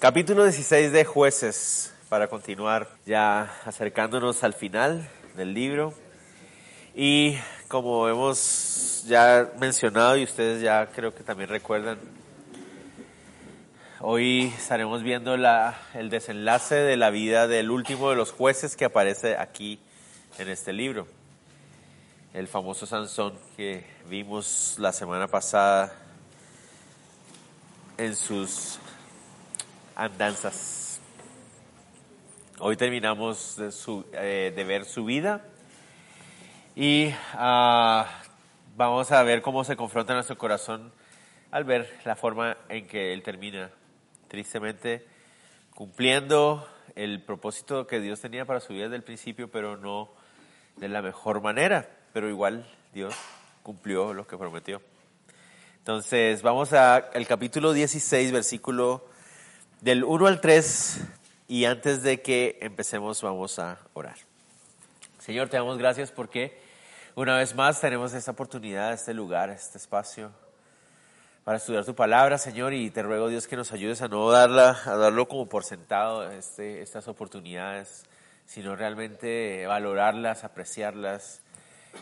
Capítulo 16 de jueces, para continuar ya acercándonos al final del libro. Y como hemos ya mencionado y ustedes ya creo que también recuerdan, hoy estaremos viendo la, el desenlace de la vida del último de los jueces que aparece aquí en este libro. El famoso Sansón que vimos la semana pasada en sus andanzas. Hoy terminamos eh, de ver su vida y ah, vamos a ver cómo se confronta nuestro corazón al ver la forma en que él termina, tristemente cumpliendo el propósito que Dios tenía para su vida desde el principio, pero no de la mejor manera, pero igual Dios cumplió lo que prometió. Entonces, vamos al capítulo 16, versículo del 1 al 3 y antes de que empecemos vamos a orar. Señor, te damos gracias porque una vez más tenemos esta oportunidad, este lugar, este espacio para estudiar tu palabra, Señor, y te ruego Dios que nos ayudes a no darla, a darlo como por sentado este, estas oportunidades, sino realmente valorarlas, apreciarlas,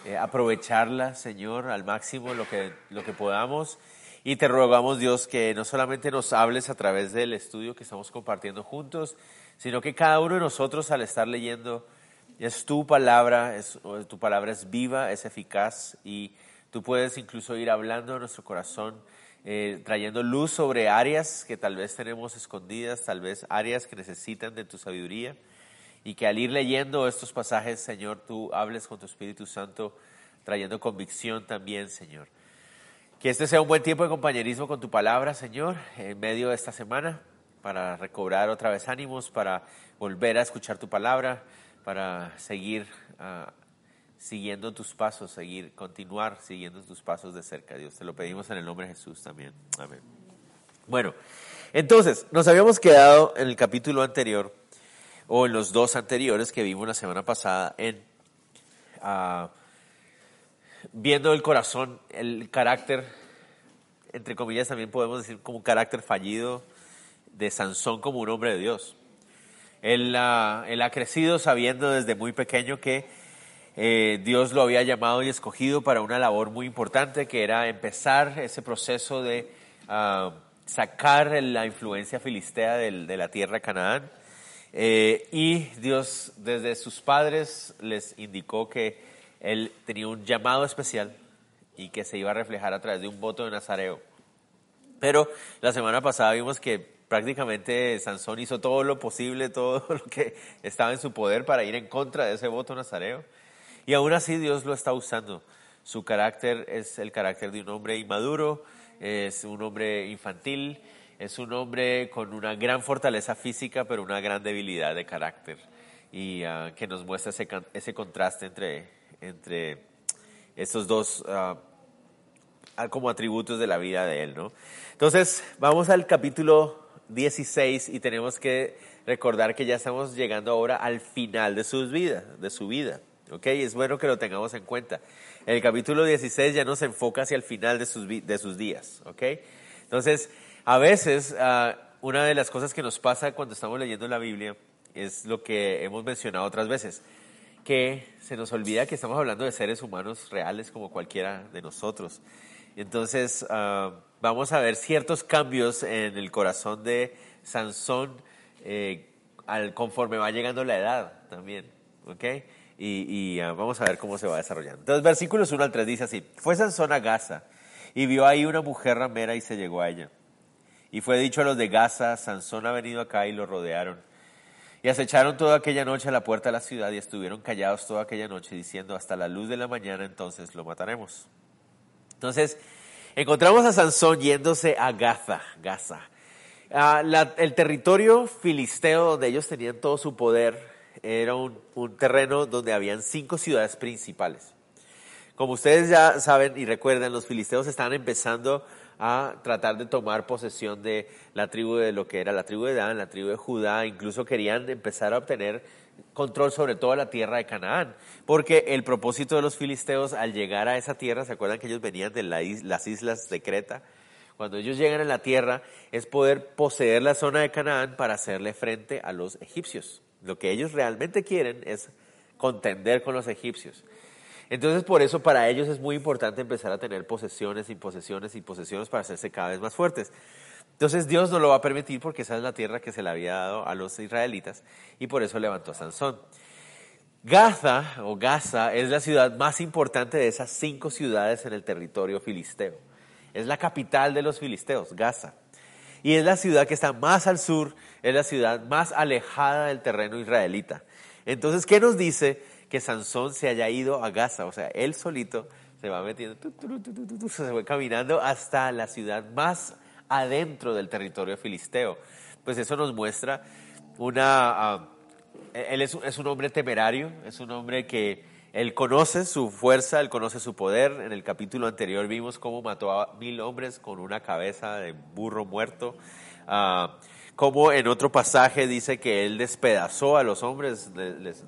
eh, aprovecharlas, Señor, al máximo lo que, lo que podamos y te rogamos, Dios, que no solamente nos hables a través del estudio que estamos compartiendo juntos, sino que cada uno de nosotros al estar leyendo, es tu palabra, es, tu palabra es viva, es eficaz y tú puedes incluso ir hablando a nuestro corazón, eh, trayendo luz sobre áreas que tal vez tenemos escondidas, tal vez áreas que necesitan de tu sabiduría y que al ir leyendo estos pasajes, Señor, tú hables con tu Espíritu Santo, trayendo convicción también, Señor. Que este sea un buen tiempo de compañerismo con tu palabra, Señor, en medio de esta semana, para recobrar otra vez ánimos, para volver a escuchar tu palabra, para seguir uh, siguiendo tus pasos, seguir, continuar siguiendo tus pasos de cerca, Dios. Te lo pedimos en el nombre de Jesús también. Amén. Bueno, entonces, nos habíamos quedado en el capítulo anterior, o en los dos anteriores que vimos la semana pasada, en... Uh, viendo el corazón, el carácter, entre comillas también podemos decir como un carácter fallido de Sansón como un hombre de Dios. Él, él ha crecido sabiendo desde muy pequeño que eh, Dios lo había llamado y escogido para una labor muy importante, que era empezar ese proceso de uh, sacar la influencia filistea de la tierra Canaán. Eh, y Dios desde sus padres les indicó que él tenía un llamado especial y que se iba a reflejar a través de un voto de Nazareo. Pero la semana pasada vimos que prácticamente Sansón hizo todo lo posible, todo lo que estaba en su poder para ir en contra de ese voto nazareo. Y aún así Dios lo está usando. Su carácter es el carácter de un hombre inmaduro, es un hombre infantil, es un hombre con una gran fortaleza física, pero una gran debilidad de carácter. Y ah, que nos muestra ese, ese contraste entre entre estos dos ah, como atributos de la vida de él, ¿no? Entonces, vamos al capítulo 16 y tenemos que recordar que ya estamos llegando ahora al final de su vida, de su vida, ¿ok? Es bueno que lo tengamos en cuenta. El capítulo 16 ya nos enfoca hacia el final de sus, de sus días, ¿ok? Entonces, a veces, ah, una de las cosas que nos pasa cuando estamos leyendo la Biblia es lo que hemos mencionado otras veces que se nos olvida que estamos hablando de seres humanos reales como cualquiera de nosotros. Entonces, ah, vamos a ver ciertos cambios en el corazón de Sansón eh, al, conforme va llegando la edad también, ¿ok? Y, ah, vamos a ver cómo se va desarrollando. Entonces, versículos 1 al 3 dice así, fue Sansón a Gaza y vio ahí una mujer ramera y se llegó a ella. Y fue dicho a los de Gaza, Sansón ha venido acá y lo rodearon y acecharon toda aquella noche a la puerta de la ciudad y estuvieron callados toda aquella noche diciendo hasta la luz de la mañana entonces lo mataremos. Entonces, encontramos a Sansón yéndose a Gaza, Gaza. Ah, el territorio filisteo donde ellos tenían todo su poder era un, un terreno donde habían cinco ciudades principales. Como ustedes ya saben y recuerdan, los filisteos estaban empezando a tratar de tomar posesión de la tribu de lo que era la tribu de Dan, la tribu de Judá, incluso querían empezar a obtener control sobre toda la tierra de Canaán, porque el propósito de los filisteos al llegar a esa tierra, ¿se acuerdan que ellos venían de la las islas de Creta? Cuando ellos llegan a la tierra es poder poseer la zona de Canaán para hacerle frente a los egipcios. Lo que ellos realmente quieren es contender con los egipcios. Entonces, por eso para ellos es muy importante empezar a tener posesiones y posesiones y posesiones para hacerse cada vez más fuertes. Entonces, Dios no lo va a permitir porque esa es la tierra que se le había dado a los israelitas y por eso levantó a Sansón. Gaza o Gaza es la ciudad más importante de esas cinco ciudades en el territorio filisteo. Es la capital de los filisteos, Gaza. Y es la ciudad que está más al sur, es la ciudad más alejada del terreno israelita. Entonces, ¿qué nos dice que Sansón se haya ido a Gaza? O sea, él solito se va metiendo, tu, tu, tu, se fue caminando hasta la ciudad más adentro del territorio filisteo. Pues eso nos muestra una... ah, él es, es un hombre temerario, es un hombre que él conoce su fuerza, él conoce su poder. En el capítulo anterior vimos cómo mató a mil hombres con una cabeza de burro muerto. Ah, como en otro pasaje dice que él despedazó a los hombres,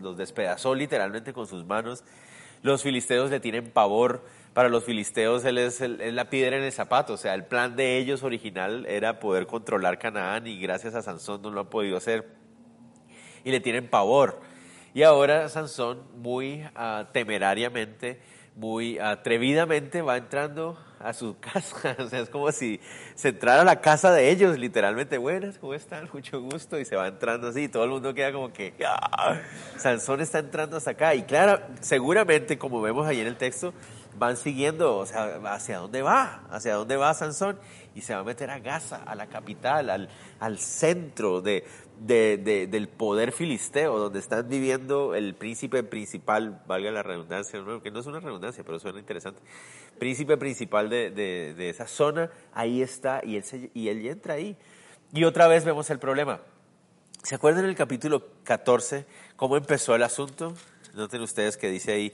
los despedazó literalmente con sus manos. Los filisteos le tienen pavor. Para los filisteos él es, el- es la piedra en el zapato. O sea, el plan de ellos original era poder controlar Canaán y gracias a Sansón no lo han podido hacer y le tienen pavor. Y ahora Sansón, muy ah, temerariamente, muy atrevidamente, va entrando a su casa. O sea, es como si se entrara a la casa de ellos, literalmente. Buenas, ¿cómo están? Mucho gusto. Y se va entrando así. Todo el mundo queda como que, ¡ah! Sansón está entrando hasta acá. Y claro, seguramente, como vemos ahí en el texto, van siguiendo, o sea, hacia dónde va, hacia dónde va Sansón. Y se va a meter a Gaza, a la capital, al, al centro de, de- de- del poder filisteo, donde están viviendo el príncipe principal, valga la redundancia, que no es una redundancia, pero suena interesante, príncipe principal de, de- esa zona, ahí está, y él, y él entra ahí. Y otra vez vemos el problema. ¿Se acuerdan en el capítulo 14 cómo empezó el asunto? Noten ustedes que dice ahí,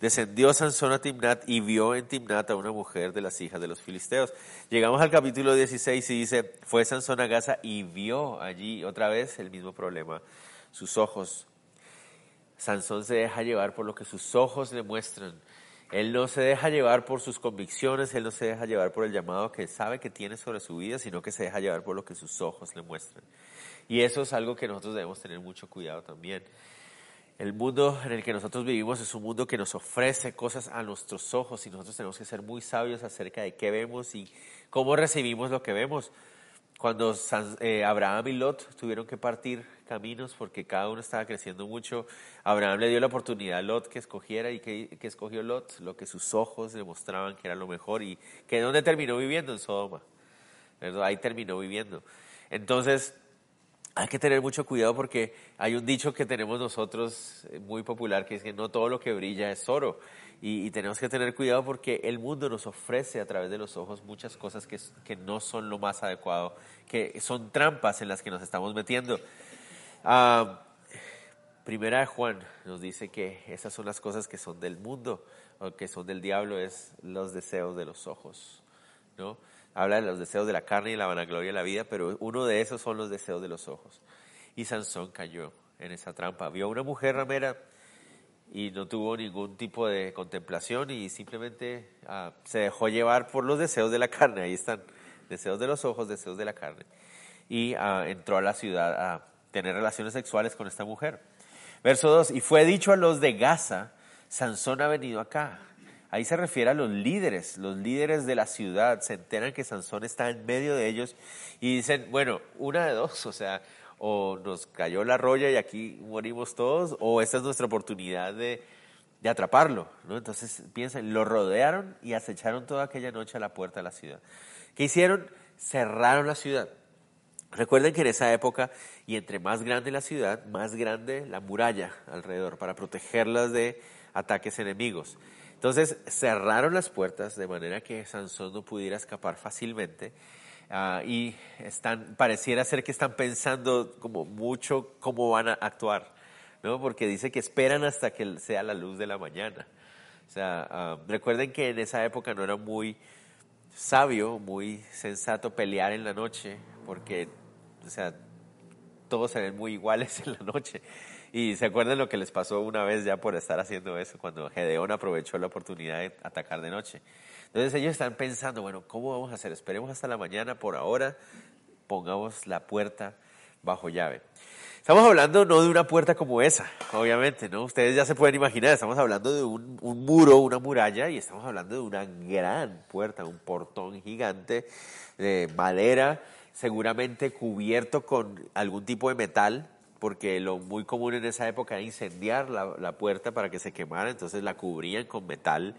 descendió Sansón a Timnat y vio en Timnat a una mujer de las hijas de los filisteos. Llegamos al capítulo 16 y dice, fue Sansón a Gaza y vio allí otra vez el mismo problema, sus ojos. Sansón se deja llevar por lo que sus ojos le muestran. Él no se deja llevar por sus convicciones, él no se deja llevar por el llamado que sabe que tiene sobre su vida, sino que se deja llevar por lo que sus ojos le muestran. Y eso es algo que nosotros debemos tener mucho cuidado también. El mundo en el que nosotros vivimos es un mundo que nos ofrece cosas a nuestros ojos y nosotros tenemos que ser muy sabios acerca de qué vemos y cómo recibimos lo que vemos. Cuando eh, Abraham y Lot tuvieron que partir caminos porque cada uno estaba creciendo mucho, Abraham le dio la oportunidad a Lot que escogiera y que, que escogió Lot, lo que sus ojos le mostraban que era lo mejor y que dónde terminó viviendo en Sodoma. Ahí terminó viviendo. Entonces, hay que tener mucho cuidado porque hay un dicho que tenemos nosotros eh, muy popular que es que no todo lo que brilla es oro. Y, tenemos que tener cuidado porque el mundo nos ofrece a través de los ojos muchas cosas que no son lo más adecuado, que son trampas en las que nos estamos metiendo. Ah, Primera de Juan nos dice que esas son las cosas que son del mundo o que son del diablo, es los deseos de los ojos, ¿no? Habla de los deseos de la carne y la vanagloria de la vida, pero uno de esos son los deseos de los ojos. Y Sansón cayó en esa trampa. Vio a una mujer ramera y no tuvo ningún tipo de contemplación y simplemente ah, se dejó llevar por los deseos de la carne. Ahí están, deseos de los ojos, deseos de la carne. Y ah, entró a la ciudad a tener relaciones sexuales con esta mujer. Verso 2, y fue dicho a los de Gaza, Sansón ha venido acá. Ahí se refiere a los líderes, los líderes de la ciudad se enteran que Sansón está en medio de ellos y dicen, bueno, una de dos, o sea, o nos cayó la roya y aquí morimos todos, o esta es nuestra oportunidad de, atraparlo, ¿no? Entonces piensen, lo rodearon y acecharon toda aquella noche a la puerta de la ciudad. ¿Qué hicieron? Cerraron la ciudad. Recuerden que en esa época, y entre más grande la ciudad, más grande la muralla alrededor para protegerlas de ataques enemigos. Entonces cerraron las puertas de manera que Sansón no pudiera escapar fácilmente. ah, y pareciera ser que están pensando como mucho cómo van a actuar, ¿no? Porque dice que esperan hasta que sea la luz de la mañana. O sea, ah, recuerden que en esa época no era muy sabio, muy sensato pelear en la noche, porque, o sea, todos se ven muy iguales en la noche. Y se acuerdan lo que les pasó una vez ya por estar haciendo eso, cuando Gedeón aprovechó la oportunidad de atacar de noche. Entonces ellos están pensando, bueno, ¿cómo vamos a hacer? Esperemos hasta la mañana, por ahora pongamos la puerta bajo llave. Estamos hablando no de una puerta como esa, obviamente, ¿no? Ustedes ya se pueden imaginar, estamos hablando de un, un, muro, una muralla, y estamos hablando de una gran puerta, un portón gigante de madera, seguramente cubierto con algún tipo de metal, porque lo muy común en esa época era incendiar la, la puerta para que se quemara, entonces la cubrían con metal.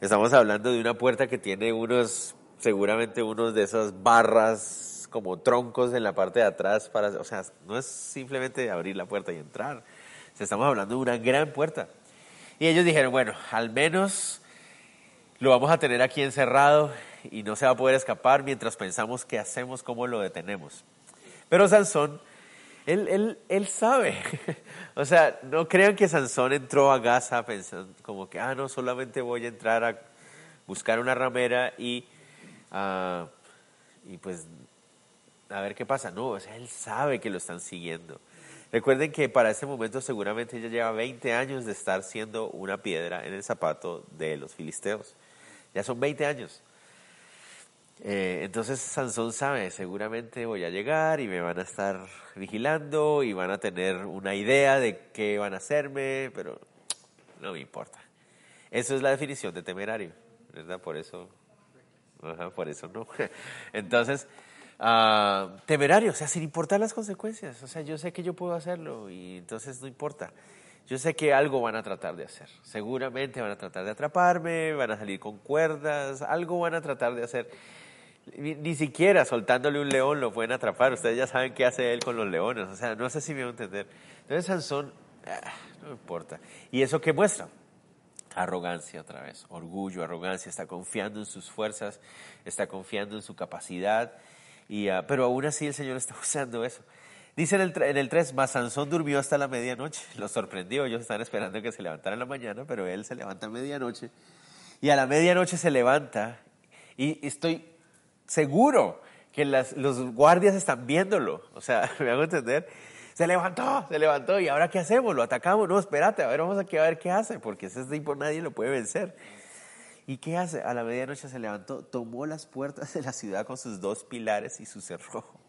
Estamos hablando de una puerta que tiene unos, seguramente unos de esas barras como troncos en la parte de atrás para, o sea, no es simplemente abrir la puerta y entrar. Estamos hablando de una gran puerta. Y ellos dijeron, bueno, al menos lo vamos a tener aquí encerrado y no se va a poder escapar mientras pensamos qué hacemos, cómo lo detenemos. Pero Sansón, él, él, él sabe. o sea, no crean que Sansón entró a Gaza pensando como que, ah, no, solamente voy a entrar a buscar una ramera y, uh, y pues a ver qué pasa. No, o sea, él sabe que lo están siguiendo. Recuerden que para ese momento seguramente ella lleva 20 años de estar siendo una piedra en el zapato de los filisteos. Ya son 20 años. Eh, entonces Sansón sabe, seguramente voy a llegar y me van a estar vigilando y van a tener una idea de qué van a hacerme, pero no me importa. Eso es la definición de temerario, ¿verdad? Por eso, por eso no. Entonces, uh, temerario, o sea, sin importar las consecuencias. O sea, yo sé que yo puedo hacerlo y entonces no importa. Yo sé que algo van a tratar de hacer. Seguramente van a tratar de atraparme, van a salir con cuerdas, algo van a tratar de hacer. Ni, siquiera soltándole un león lo pueden atrapar. Ustedes ya saben qué hace él con los leones. O sea, no sé si me voy a entender. Entonces Sansón, ah, no importa. ¿Y eso qué muestra? Arrogancia otra vez, orgullo, arrogancia, está confiando en sus fuerzas, está confiando en su capacidad y, uh, pero aún así el Señor está usando eso. Dice en el, en el 3, más Sansón durmió hasta la medianoche. Lo sorprendió, ellos están esperando que se levantara en la mañana, pero él se levanta a medianoche. Y a la medianoche se levanta y estoy seguro que las, los guardias están viéndolo. O sea, me hago entender. Se levantó, se levantó. ¿Y ahora qué hacemos? ¿Lo atacamos? No, espérate, a ver, vamos aquí a ver qué hace, porque ese tipo nadie lo puede vencer. ¿Y qué hace? A la medianoche se levantó, tomó las puertas de la ciudad con sus dos pilares y su cerrojo.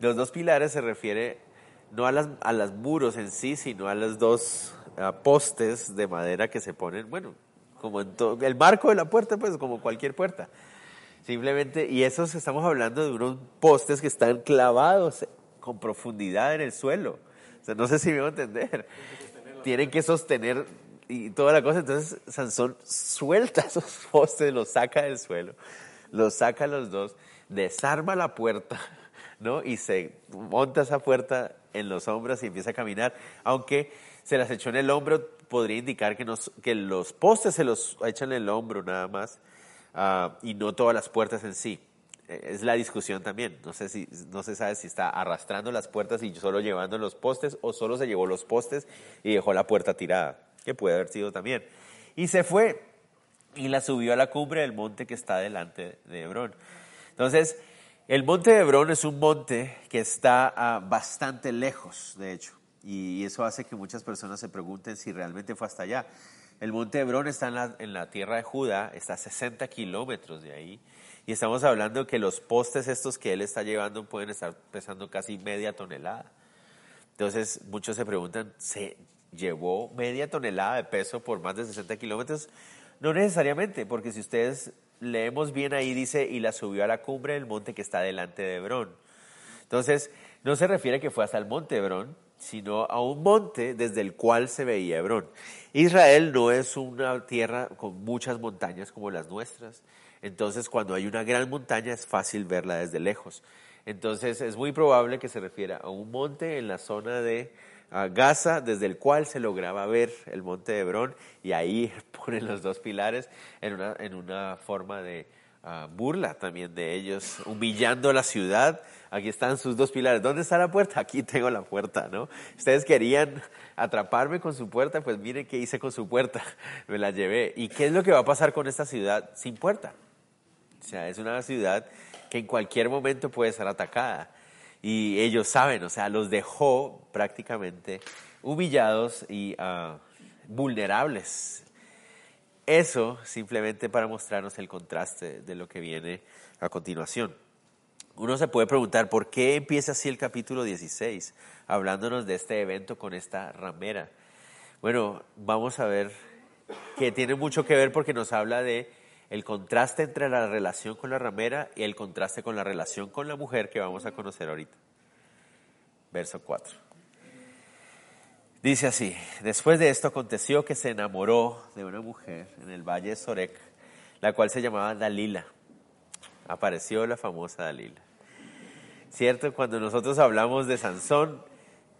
Los dos pilares se refiere no a las, a los muros en sí, sino a los dos postes de madera que se ponen, bueno, como en todo, el marco de la puerta, pues como cualquier puerta. Simplemente, y esos estamos hablando de unos postes que están clavados con profundidad en el suelo. O sea, no sé si me voy a entender. Tienen que sostener y toda la cosa. Entonces Sansón suelta esos postes, los saca del suelo, los saca los dos, desarma la puerta, ¿no? Y se monta esa puerta en los hombros y empieza a caminar. Aunque se las echó en el hombro, podría indicar que, nos, que los postes se los echan en el hombro nada más uh, y no todas las puertas en sí. E, es la discusión también. No sé si no se sabe si está arrastrando las puertas y solo llevando los postes o solo se llevó los postes y dejó la puerta tirada que puede haber sido también. Y se fue y la subió a la cumbre del monte que está delante de Hebrón. Entonces, el monte de Hebrón es un monte que está uh, bastante lejos, de hecho, y eso hace que muchas personas se pregunten si realmente fue hasta allá. El monte Hebrón está en la, tierra de Judá, está a 60 kilómetros de ahí, y estamos hablando que los postes estos que él está llevando pueden estar pesando casi media tonelada. Entonces, muchos se preguntan, ¿se llevó media tonelada de peso por más de 60 kilómetros? No necesariamente, porque si ustedes leemos bien ahí dice, y la subió a la cumbre del monte que está delante de Hebrón. Entonces, no se refiere que fue hasta el monte Hebrón, sino a un monte desde el cual se veía Hebrón. Israel no es una tierra con muchas montañas como las nuestras, entonces cuando hay una gran montaña es fácil verla desde lejos. Entonces es muy probable que se refiera a un monte en la zona de a Gaza, desde el cual se lograba ver el monte de Hebrón, y ahí ponen los dos pilares en una, en una forma de ah, burla también de ellos, humillando la ciudad. Aquí están sus dos pilares. ¿Dónde está la puerta? Aquí tengo la puerta, ¿no? Ustedes querían atraparme con su puerta, pues miren qué hice con su puerta. Me la llevé. ¿Y qué es lo que va a pasar con esta ciudad sin puerta? O sea, es una ciudad que en cualquier momento puede ser atacada. Y ellos saben, o sea, los dejó prácticamente humillados y ah, vulnerables. Eso simplemente para mostrarnos el contraste de lo que viene a continuación. Uno se puede preguntar por qué empieza así el capítulo 16, hablándonos de este evento con esta ramera. Bueno, vamos a ver que tiene mucho que ver porque nos habla de el contraste entre la relación con la ramera y el contraste con la relación con la mujer que vamos a conocer ahorita. Verso 4. Dice así, después de esto aconteció que se enamoró de una mujer en el valle de Sorek, la cual se llamaba Dalila. Apareció la famosa Dalila. ¿Cierto? Cuando nosotros hablamos de Sansón,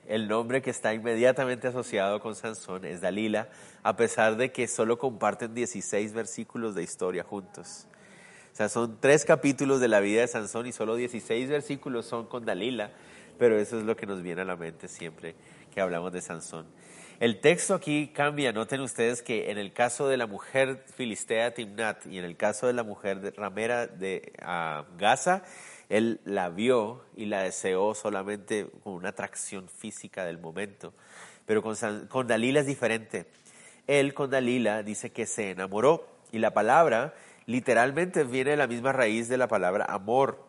el nombre que está inmediatamente asociado con Sansón es Dalila, a pesar de que solo comparten 16 versículos de historia juntos. O sea, son tres capítulos de la vida de Sansón y solo 16 versículos son con Dalila, pero eso es lo que nos viene a la mente siempre hablamos de Sansón. El texto aquí cambia, noten ustedes que en el caso de la mujer filistea Timnat y en el caso de la mujer ramera de uh, Gaza, él la vio y la deseó solamente con una atracción física del momento. Pero con, con Dalila es diferente. Él con Dalila dice que se enamoró y la palabra literalmente viene de la misma raíz de la palabra amor,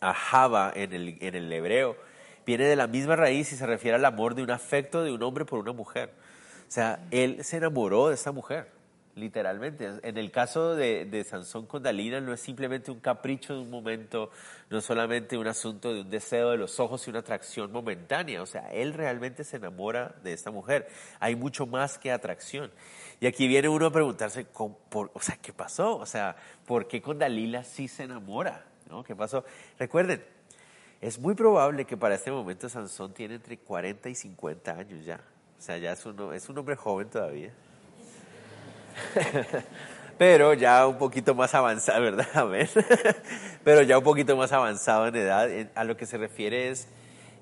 ahaba en el, en el hebreo. Viene de la misma raíz y se refiere al amor de un afecto de un hombre por una mujer. O sea, él se enamoró de esa mujer literalmente. En el caso de, de, Sansón con Dalila no es simplemente un capricho de un momento, no es solamente un asunto de un deseo de los ojos y una atracción momentánea, o sea, él realmente se enamora de esta mujer. Hay mucho más que atracción. Y aquí viene uno a preguntarse, por, o sea, ¿qué pasó? O sea, ¿por qué con Dalila sí se enamora? ¿No? ¿Qué pasó? Recuerden, es muy probable que para este momento Sansón tiene entre 40 y 50 años ya. O sea, ya es un, es un hombre joven todavía. pero ya un poquito más avanzado, ¿verdad? pero ya un poquito más avanzado en edad, a lo que se refiere es,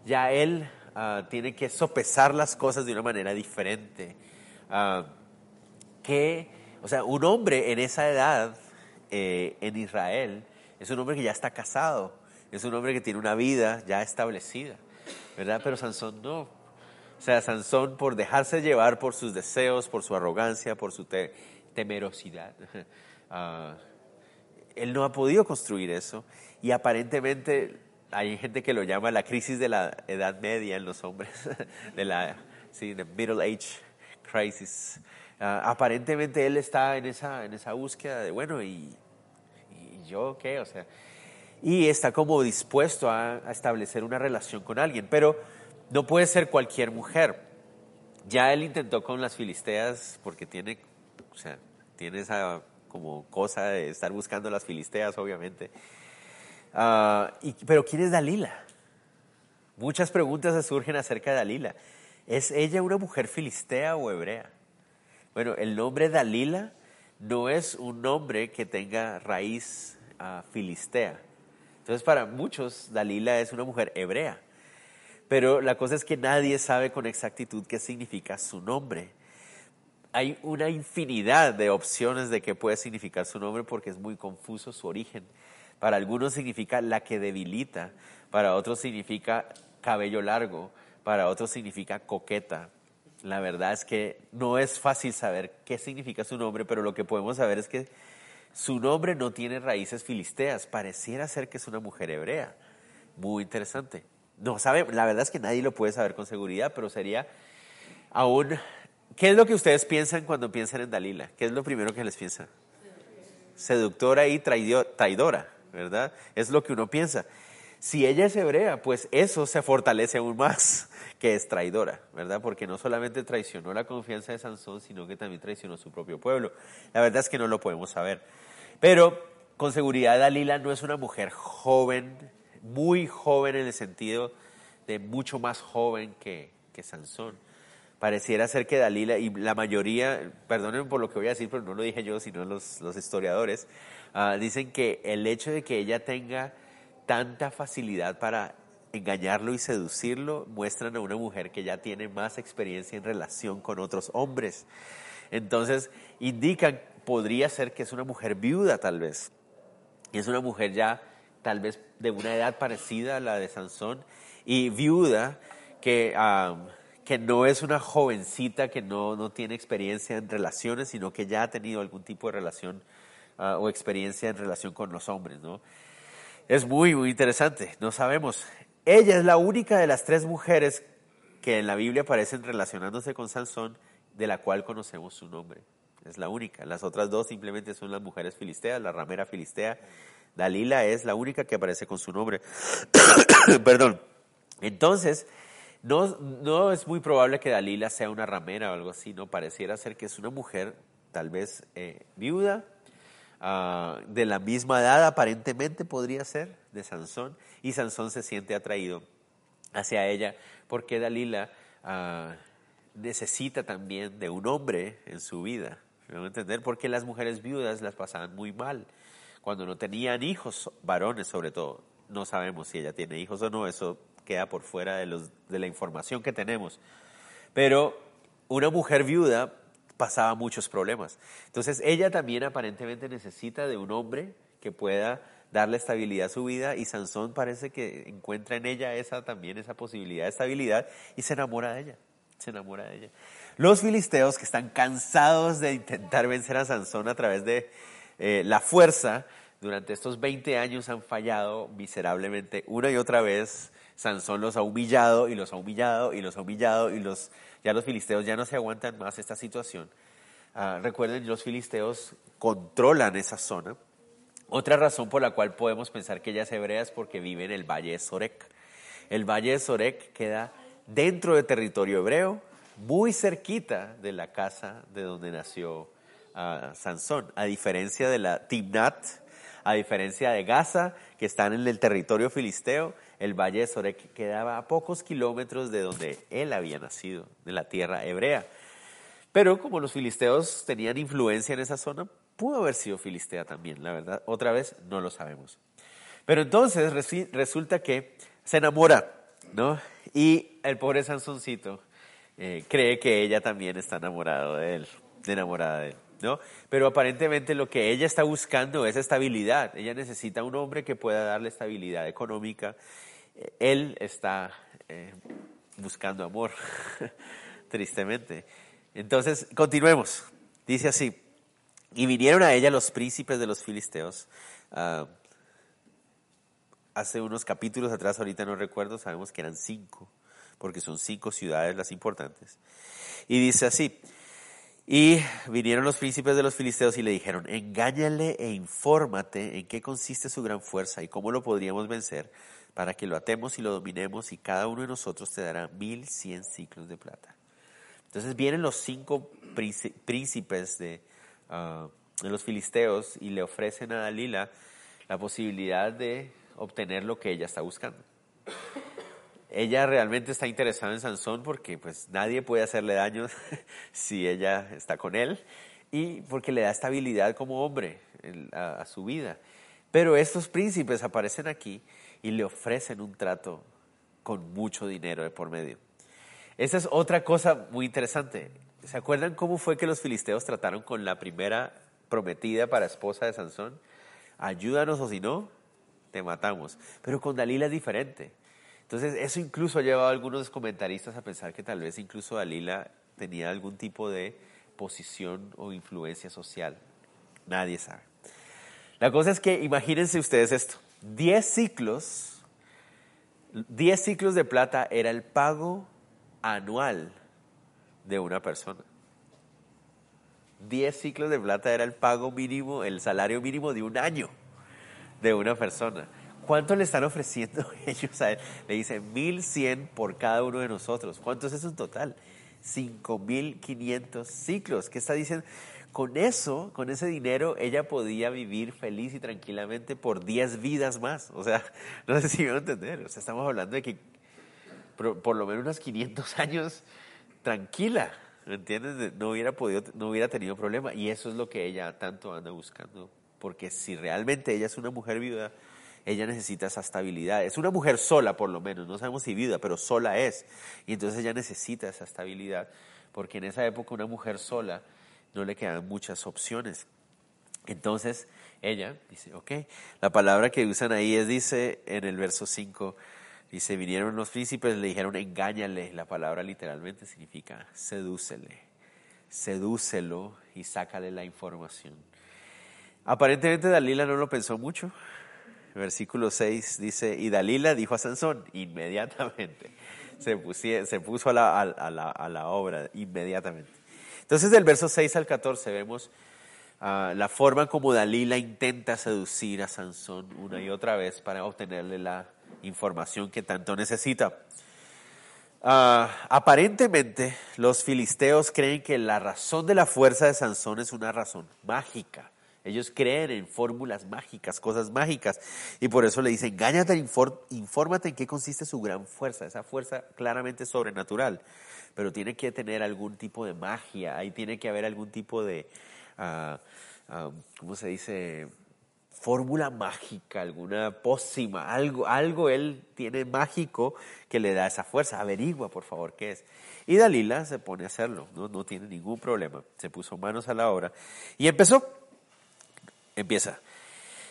ya él uh, tiene que sopesar las cosas de una manera diferente. Uh, que, o sea, un hombre en esa edad eh, en Israel es un hombre que ya está casado, es un hombre que tiene una vida ya establecida, ¿verdad? Pero Sansón no, o sea, Sansón por dejarse llevar por sus deseos, por su arrogancia, por su temerosidad. Uh, él no ha podido construir eso y aparentemente hay gente que lo llama la crisis de la edad media en los hombres, de la sí, middle age crisis. Uh, aparentemente él está en esa, en esa búsqueda de, bueno, ¿y, y yo qué? O sea, y está como dispuesto a, a establecer una relación con alguien, pero no puede ser cualquier mujer. Ya él intentó con las filisteas porque tiene, o sea, tiene esa como cosa de estar buscando las filisteas, obviamente. Uh, y, pero ¿quién es Dalila? Muchas preguntas se surgen acerca de Dalila. ¿Es ella una mujer filistea o hebrea? Bueno, el nombre Dalila no es un nombre que tenga raíz uh, filistea. Entonces, para muchos, Dalila es una mujer hebrea. Pero la cosa es que nadie sabe con exactitud qué significa su nombre. Hay una infinidad de opciones de qué puede significar su nombre porque es muy confuso su origen. Para algunos significa la que debilita, para otros significa cabello largo, para otros significa coqueta. La verdad es que no es fácil saber qué significa su nombre, pero lo que podemos saber es que su nombre no tiene raíces filisteas, pareciera ser que es una mujer hebrea. Muy interesante. No sabe, la verdad es que nadie lo puede saber con seguridad, pero sería aún... ¿Qué es lo que ustedes piensan cuando piensan en Dalila? ¿Qué es lo primero que les piensa? Seductora y traidora, ¿verdad? Es lo que uno piensa. Si ella es hebrea, pues eso se fortalece aún más que es traidora, ¿verdad? Porque no solamente traicionó la confianza de Sansón, sino que también traicionó su propio pueblo. La verdad es que no lo podemos saber. Pero con seguridad Dalila no es una mujer joven, muy joven en el sentido de mucho más joven que, que Sansón. pareciera ser que Dalila, y la mayoría, perdonen por lo que voy a decir, pero no lo dije yo, sino los, los historiadores, ah, dicen que el hecho de que ella tenga tanta facilidad para engañarlo y seducirlo muestran a una mujer que ya tiene más experiencia en relación con otros hombres. Entonces, indican, podría ser que es una mujer viuda tal vez. Y es una mujer ya tal vez de una edad parecida a la de Sansón y viuda que... Que no es una jovencita que no, no, tiene experiencia en relaciones, sino que ya ha tenido algún tipo de relación ah, o experiencia en relación con los hombres, ¿no? Es muy, muy interesante, no sabemos. Ella es la única de las tres mujeres que en la Biblia aparecen relacionándose con Sansón, de la cual conocemos su nombre. Es la única. Las otras dos simplemente son las mujeres filisteas, la ramera filistea. Dalila es la única que aparece con su nombre. Perdón. Entonces, no, no es muy probable que Dalila sea una ramera o algo así, ¿no? Pareciera ser que es una mujer tal vez eh, viuda, ah, de la misma edad aparentemente podría ser, de Sansón, y Sansón se siente atraído hacia ella porque Dalila ah, necesita también de un hombre en su vida. ¿Me entender? Porque las mujeres viudas las pasaban muy mal. Cuando no tenían hijos, varones sobre todo. No sabemos si ella tiene hijos o no, eso queda por fuera de, los, de la información que tenemos. Pero una mujer viuda pasaba muchos problemas. Entonces ella también aparentemente necesita de un hombre que pueda darle estabilidad a su vida y Sansón parece que encuentra en ella esa también esa posibilidad de estabilidad y se enamora de ella. Se enamora de ella. Los filisteos que están cansados de intentar vencer a Sansón a través de eh, la fuerza, durante estos 20 años han fallado miserablemente una y otra vez Sansón los ha humillado y los ha humillado y los ha humillado y los, ya los filisteos ya no se aguantan más esta situación. Ah, recuerden, los filisteos controlan esa zona. Otra razón por la cual podemos pensar que ella es hebrea es porque vive en el valle de Sorek. El valle de Sorek queda dentro del territorio hebreo, muy cerquita de la casa de donde nació ah, Sansón, a diferencia de la Timnat, a diferencia de Gaza, que están en el territorio filisteo, el valle de Sorek quedaba a pocos kilómetros de donde él había nacido, de la tierra hebrea. Pero como los filisteos tenían influencia en esa zona, pudo haber sido filistea también, la verdad. Otra vez no lo sabemos. Pero entonces resulta que se enamora, ¿no? Y el pobre Sansoncito eh, cree que ella también está enamorada de él, enamorada de él. ¿no? Pero aparentemente lo que ella está buscando es estabilidad. Ella necesita un hombre que pueda darle estabilidad económica él está eh, buscando amor, tristemente. Entonces, continuemos. Dice así, y vinieron a ella los príncipes de los filisteos. Ah, hace unos capítulos atrás, ahorita no recuerdo, sabemos que eran cinco, porque son cinco ciudades las importantes. Y dice así, y vinieron los príncipes de los filisteos y le dijeron, engáñale e infórmate en qué consiste su gran fuerza y cómo lo podríamos vencer para que lo atemos y lo dominemos y cada uno de nosotros te dará mil cien ciclos de plata. Entonces vienen los cinco príncipes ah, de, los filisteos y le ofrecen a Dalila la posibilidad de obtener lo que ella está buscando. Ella realmente está interesada en Sansón porque pues nadie puede hacerle daño si ella está con él y porque le da estabilidad como hombre a su vida. Pero estos príncipes aparecen aquí y le ofrecen un trato con mucho dinero de por medio. Esa es otra cosa muy interesante. ¿Se acuerdan cómo fue que los filisteos trataron con la primera prometida para esposa de Sansón? Ayúdanos o si no, te matamos. Pero con Dalila es diferente. Entonces, eso incluso ha llevado a algunos comentaristas a pensar que tal vez incluso Dalila tenía algún tipo de posición o influencia social. Nadie sabe. La cosa es que imagínense ustedes esto. 10 ciclos, 10 ciclos de plata era el pago anual de una persona. 10 ciclos de plata era el pago mínimo, el salario mínimo de un año de una persona. ¿Cuánto le están ofreciendo ellos a él? Le dicen 1100 por cada uno de nosotros. ¿Cuánto es eso en total? 5500 ciclos. ¿Qué está diciendo? Con eso, con ese dinero, ella podía vivir feliz y tranquilamente por 10 vidas más. O sea, no sé si me van a entender. Estamos hablando de que por, lo menos unos 500 años tranquila, ¿me entiendes? No hubiera podido, no hubiera tenido problema. Y eso es lo que ella tanto anda buscando. Porque si realmente ella es una mujer viuda, ella necesita esa estabilidad. Es una mujer sola, por lo menos, no sabemos si viuda, pero sola es. Y entonces ella necesita esa estabilidad, porque en esa época una mujer sola no le quedan muchas opciones. Entonces ella dice, ok, la palabra que usan ahí es, dice en el verso 5, dice, vinieron los príncipes, le dijeron, engáñale. La palabra literalmente significa sedúcele, sedúcelo y sácale la información. Aparentemente Dalila no lo pensó mucho. Versículo 6 dice, y Dalila dijo a Sansón, inmediatamente, se, se puso a la, a, la, a la obra, inmediatamente. Entonces del verso 6 al 14 vemos uh, la forma como Dalila intenta seducir a Sansón una y otra vez para obtenerle la información que tanto necesita. Uh, aparentemente los filisteos creen que la razón de la fuerza de Sansón es una razón mágica. Ellos creen en fórmulas mágicas, cosas mágicas. Y por eso le dicen, engáñate, infórmate en qué consiste su gran fuerza. Esa fuerza claramente sobrenatural. Pero tiene que tener algún tipo de magia. Ahí tiene que haber algún tipo de, uh, ¿cómo se dice? Fórmula mágica, alguna pócima, algo, algo él tiene mágico que le da esa fuerza. Averigua, por favor, qué es. Y Dalila se pone a hacerlo, no, no tiene ningún problema. Se puso manos a la obra y empezó Empieza.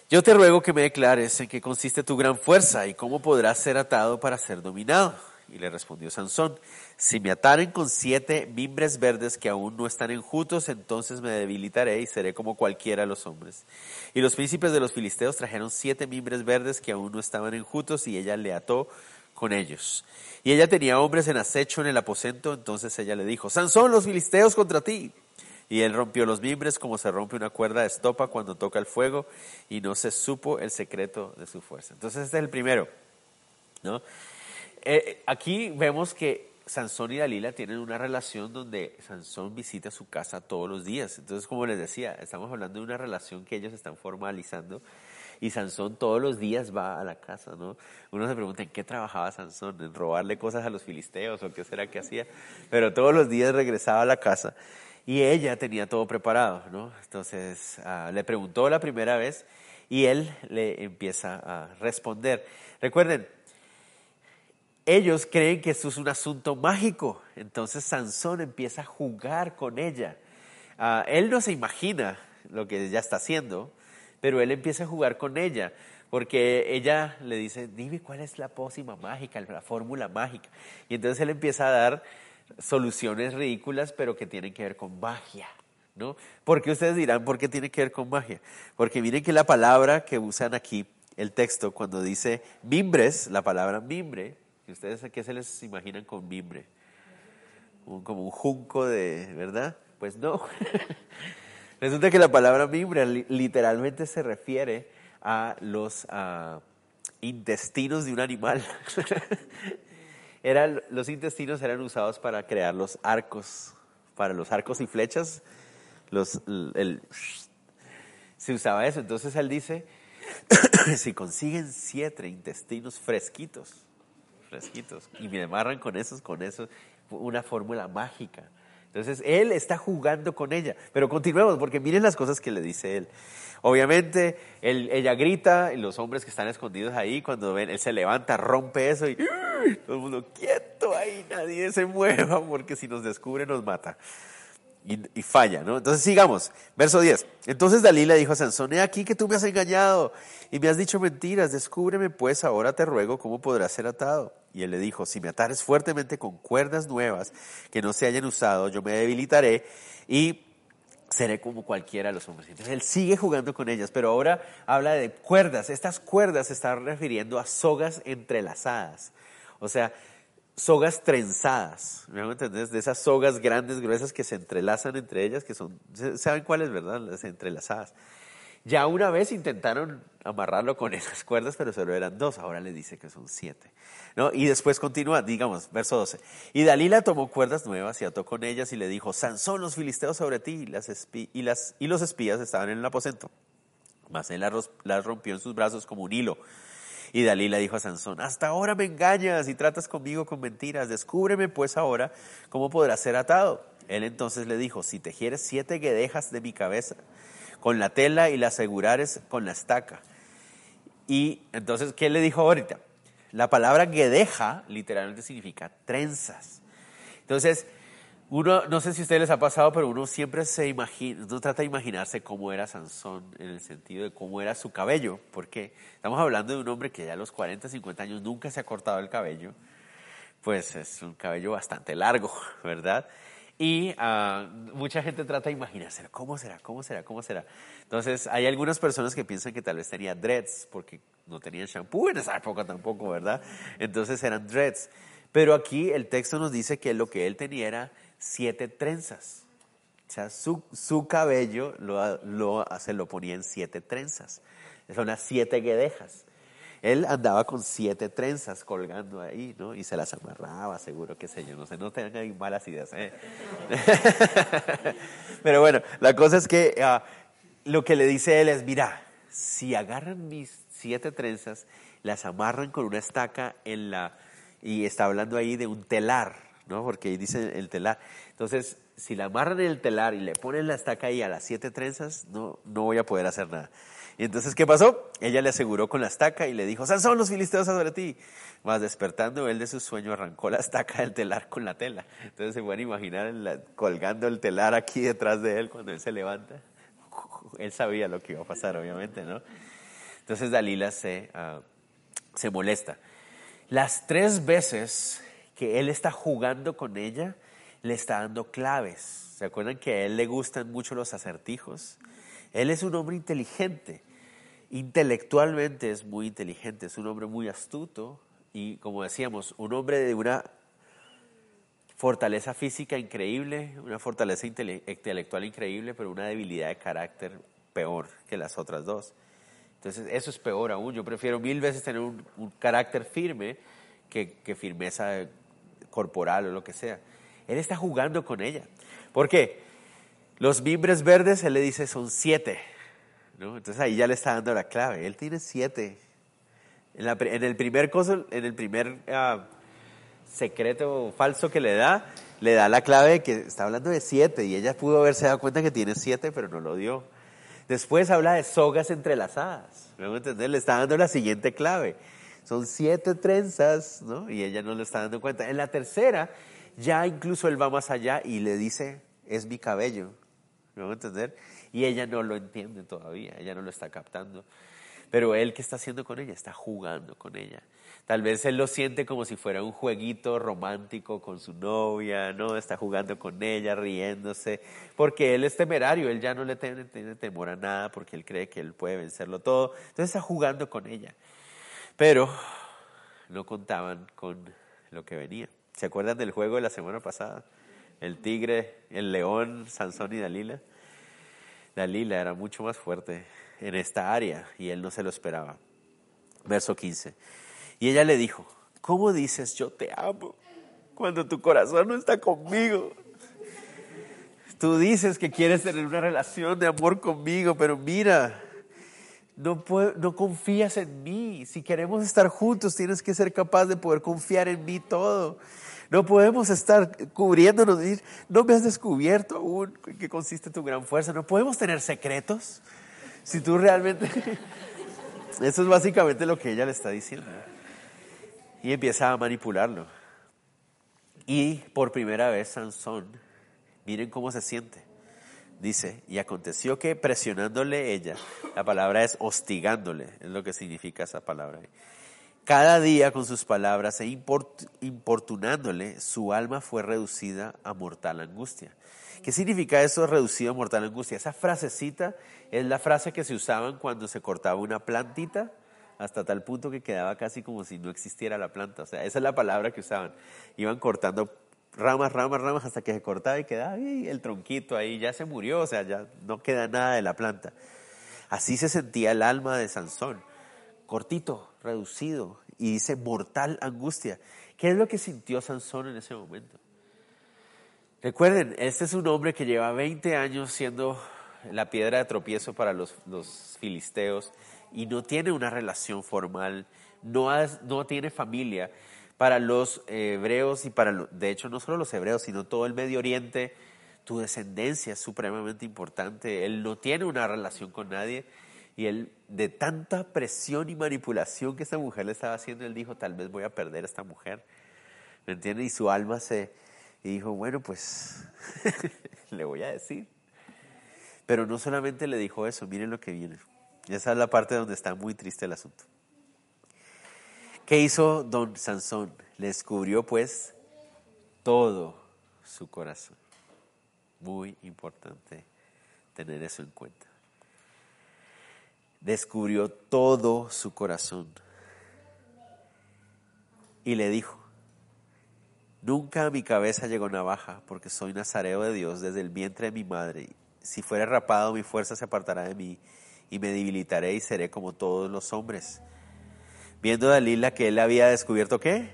Yo te ruego que me declares en qué consiste tu gran fuerza y cómo podrás ser atado para ser dominado. Y le respondió Sansón, si me ataren con siete mimbres verdes que aún no están enjutos, entonces me debilitaré y seré como cualquiera de los hombres. Y los príncipes de los filisteos trajeron siete mimbres verdes que aún no estaban enjutos y ella le ató con ellos. Y ella tenía hombres en acecho en el aposento, entonces ella le dijo, Sansón, los filisteos contra ti. Y él rompió los mimbres como se rompe una cuerda de estopa cuando toca el fuego y no se supo el secreto de su fuerza. Entonces este es el primero. ¿no? Eh, aquí vemos que Sansón y Dalila tienen una relación donde Sansón visita su casa todos los días. Entonces, como les decía, estamos hablando de una relación que ellos están formalizando y Sansón todos los días va a la casa, ¿no? Uno se pregunta en qué trabajaba Sansón, en robarle cosas a los filisteos o qué será que hacía, pero todos los días regresaba a la casa y ella tenía todo preparado, ¿no? Entonces uh, le preguntó la primera vez y él le empieza a responder. Recuerden, ellos creen que esto es un asunto mágico, entonces Sansón empieza a jugar con ella. Uh, él no se imagina lo que ella está haciendo, pero él empieza a jugar con ella, porque ella le dice, dime cuál es la pócima mágica, la fórmula mágica. Y entonces él empieza a dar soluciones ridículas, pero que tienen que ver con magia. ¿no? Porque ustedes dirán, ¿por qué tiene que ver con magia? Porque miren que la palabra que usan aquí, el texto, cuando dice mimbres, la palabra mimbre, ustedes qué se les imaginan con mimbre? como un junco de, ¿verdad? Pues no. Resulta que la palabra mimbre literalmente se refiere a los intestinos de un animal. los intestinos eran usados para crear los arcos, para los arcos y flechas. Los, se usaba eso. Entonces él dice, si consiguen siete intestinos fresquitos, fresquitos, y me amarran con esos, con eso, una fórmula mágica. Entonces él está jugando con ella. Pero continuemos, porque miren las cosas que le dice él. Obviamente, ella grita y los hombres que están escondidos ahí, cuando ven, él se levanta, rompe eso y todo el mundo quieto ahí, nadie se mueva porque si nos descubre nos mata. Y, falla, ¿no? Entonces sigamos, verso 10. Entonces Dalila dijo a Sansón, he aquí que tú me has engañado y me has dicho mentiras, descúbreme pues ahora te ruego cómo podrás ser atado. Y él le dijo, si me atares fuertemente con cuerdas nuevas que no se hayan usado, yo me debilitaré y seré como cualquiera de los hombres. Entonces él sigue jugando con ellas, pero ahora habla de cuerdas. Estas cuerdas se están refiriendo a sogas entrelazadas. O sea, sogas trenzadas, ¿me entendés? De esas sogas grandes, gruesas que se entrelazan entre ellas, que son, ¿saben cuáles, verdad? Las entrelazadas. Ya una vez intentaron amarrarlo con esas cuerdas, pero solo eran dos, ahora le dice que son siete. ¿no? Y después continúa, digamos, verso 12. Y Dalila tomó cuerdas nuevas y ató con ellas y le dijo, Sansón, los filisteos sobre ti, y, las y, las, y los espías estaban en el aposento. Mas él las rompió en sus brazos como un hilo Y Dalila dijo a Sansón, hasta ahora me engañas y tratas conmigo con mentiras, descúbreme pues ahora cómo podrás ser atado. Él entonces le dijo, si tejieres siete guedejas de mi cabeza con la tela y la asegurares con la estaca. Y entonces, ¿qué le dijo ahorita? La palabra guedeja literalmente significa trenzas. Entonces, uno, no sé si a ustedes les ha pasado, pero uno siempre se imagina, uno trata de imaginarse cómo era Sansón en el sentido de cómo era su cabello, porque estamos hablando de un hombre que ya a los 40, 50 años nunca se ha cortado el cabello, pues es un cabello bastante largo, ¿verdad? Y ah, mucha gente trata de imaginarse, ¿cómo será? ¿Cómo será? ¿Cómo será? Entonces, hay algunas personas que piensan que tal vez tenía dreads, porque no tenían shampoo en esa época tampoco, ¿verdad? Entonces eran dreads. Pero aquí el texto nos dice que lo que él tenía era siete trenzas. O sea, su, su cabello lo, lo, se lo ponía en siete trenzas. Son las siete guedejas. Él andaba con siete trenzas colgando ahí, ¿no? Y se las amarraba, seguro, qué sé yo, no sé, no tengan malas ideas. ¿eh? Pero bueno, la cosa es que uh, lo que le dice él es, mira, si agarran mis siete trenzas, las amarran con una estaca en la, y está hablando ahí de un telar, ¿no? Porque dice el telar. Entonces, si la amarran el telar y le ponen la estaca ahí a las siete trenzas, no, no voy a poder hacer nada. Y entonces, ¿qué pasó? Ella le aseguró con la estaca y le dijo, Sansón, los filisteos sobre ti. Más despertando él de su sueño, arrancó la estaca del telar con la tela. Entonces se pueden imaginar colgando el telar aquí detrás de él cuando él se levanta. Él sabía lo que iba a pasar, obviamente, ¿no? Entonces Dalila se, uh, se molesta. Las tres veces que él está jugando con ella, le está dando claves. ¿Se acuerdan que a él le gustan mucho los acertijos? Él es un hombre inteligente, intelectualmente es muy inteligente, es un hombre muy astuto y como decíamos, un hombre de una fortaleza física increíble, una fortaleza intelectual increíble, pero una debilidad de carácter peor que las otras dos. Entonces, eso es peor aún. Yo prefiero mil veces tener un, carácter firme que, firmeza corporal o lo que sea. Él está jugando con ella. ¿Por qué? Los mimbres verdes, él le dice, son siete. ¿no? Entonces ahí ya le está dando la clave. Él tiene siete. En, el primer cosa, en el primer uh, secreto falso que le da, le da la clave que está hablando de siete. Y ella pudo haberse dado cuenta que tiene siete, pero no lo dio. Después habla de sogas entrelazadas. ¿Me entender? Le está dando la siguiente clave. Son siete trenzas, ¿no? Y ella no le está dando cuenta. En la tercera, ya incluso él va más allá y le dice, es mi cabello. ¿Me a entender? Y ella no lo entiende todavía, ella no lo está captando. Pero él, ¿qué está haciendo con ella? Está jugando con ella. Tal vez él lo siente como si fuera un jueguito romántico con su novia, ¿no? Está jugando con ella, riéndose, porque él es temerario, él ya no le tiene temor a nada porque él cree que él puede vencerlo todo. Entonces está jugando con ella. Pero no contaban con lo que venía. ¿Se acuerdan del juego de la semana pasada? el tigre, el león, Sansón y Dalila. Dalila era mucho más fuerte en esta área y él no se lo esperaba. Verso 15. Y ella le dijo, ¿cómo dices yo te amo cuando tu corazón no está conmigo? Tú dices que quieres tener una relación de amor conmigo, pero mira, no, no confías en mí. Si queremos estar juntos, tienes que ser capaz de poder confiar en mí todo. No podemos estar cubriéndonos y decir, no me has descubierto aún qué consiste tu gran fuerza. No podemos tener secretos. Si tú realmente... Eso es básicamente lo que ella le está diciendo. Y empieza a manipularlo. Y por primera vez Sansón, miren cómo se siente. Dice, y aconteció que presionándole ella, la palabra es hostigándole, es lo que significa esa palabra cada día con sus palabras e importunándole, su alma fue reducida a mortal angustia. ¿Qué significa eso, reducido a mortal angustia? Esa frasecita es la frase que se usaban cuando se cortaba una plantita hasta tal punto que quedaba casi como si no existiera la planta. O sea, esa es la palabra que usaban. Iban cortando ramas, ramas, ramas hasta que se cortaba y quedaba ahí el tronquito ahí, ya se murió, o sea, ya no queda nada de la planta. Así se sentía el alma de Sansón cortito, reducido, y dice mortal angustia. ¿Qué es lo que sintió Sansón en ese momento? Recuerden, este es un hombre que lleva 20 años siendo la piedra de tropiezo para los, los filisteos y no tiene una relación formal no, no tiene familia. Para los hebreos y para, de hecho, no solo los hebreos, sino todo el Medio Oriente, tu descendencia es supremamente importante. Él no tiene una relación con nadie y él, de tanta presión y manipulación que esta mujer le estaba haciendo, él dijo, tal vez voy a perder a esta mujer. ¿Me entiendes? Y su alma se y dijo, bueno, pues le voy a decir. Pero no solamente le dijo eso, miren lo que viene. Esa es la parte donde está muy triste el asunto. ¿Qué hizo don Sansón? Le descubrió pues todo su corazón. Muy importante tener eso en cuenta. Descubrió todo su corazón. Y le dijo, nunca a mi cabeza llegó navaja, porque soy nazareo de Dios desde el vientre de mi madre. Si fuera rapado, mi fuerza se apartará de mí y me debilitaré y seré como todos los hombres. Viendo Dalila que él había descubierto qué?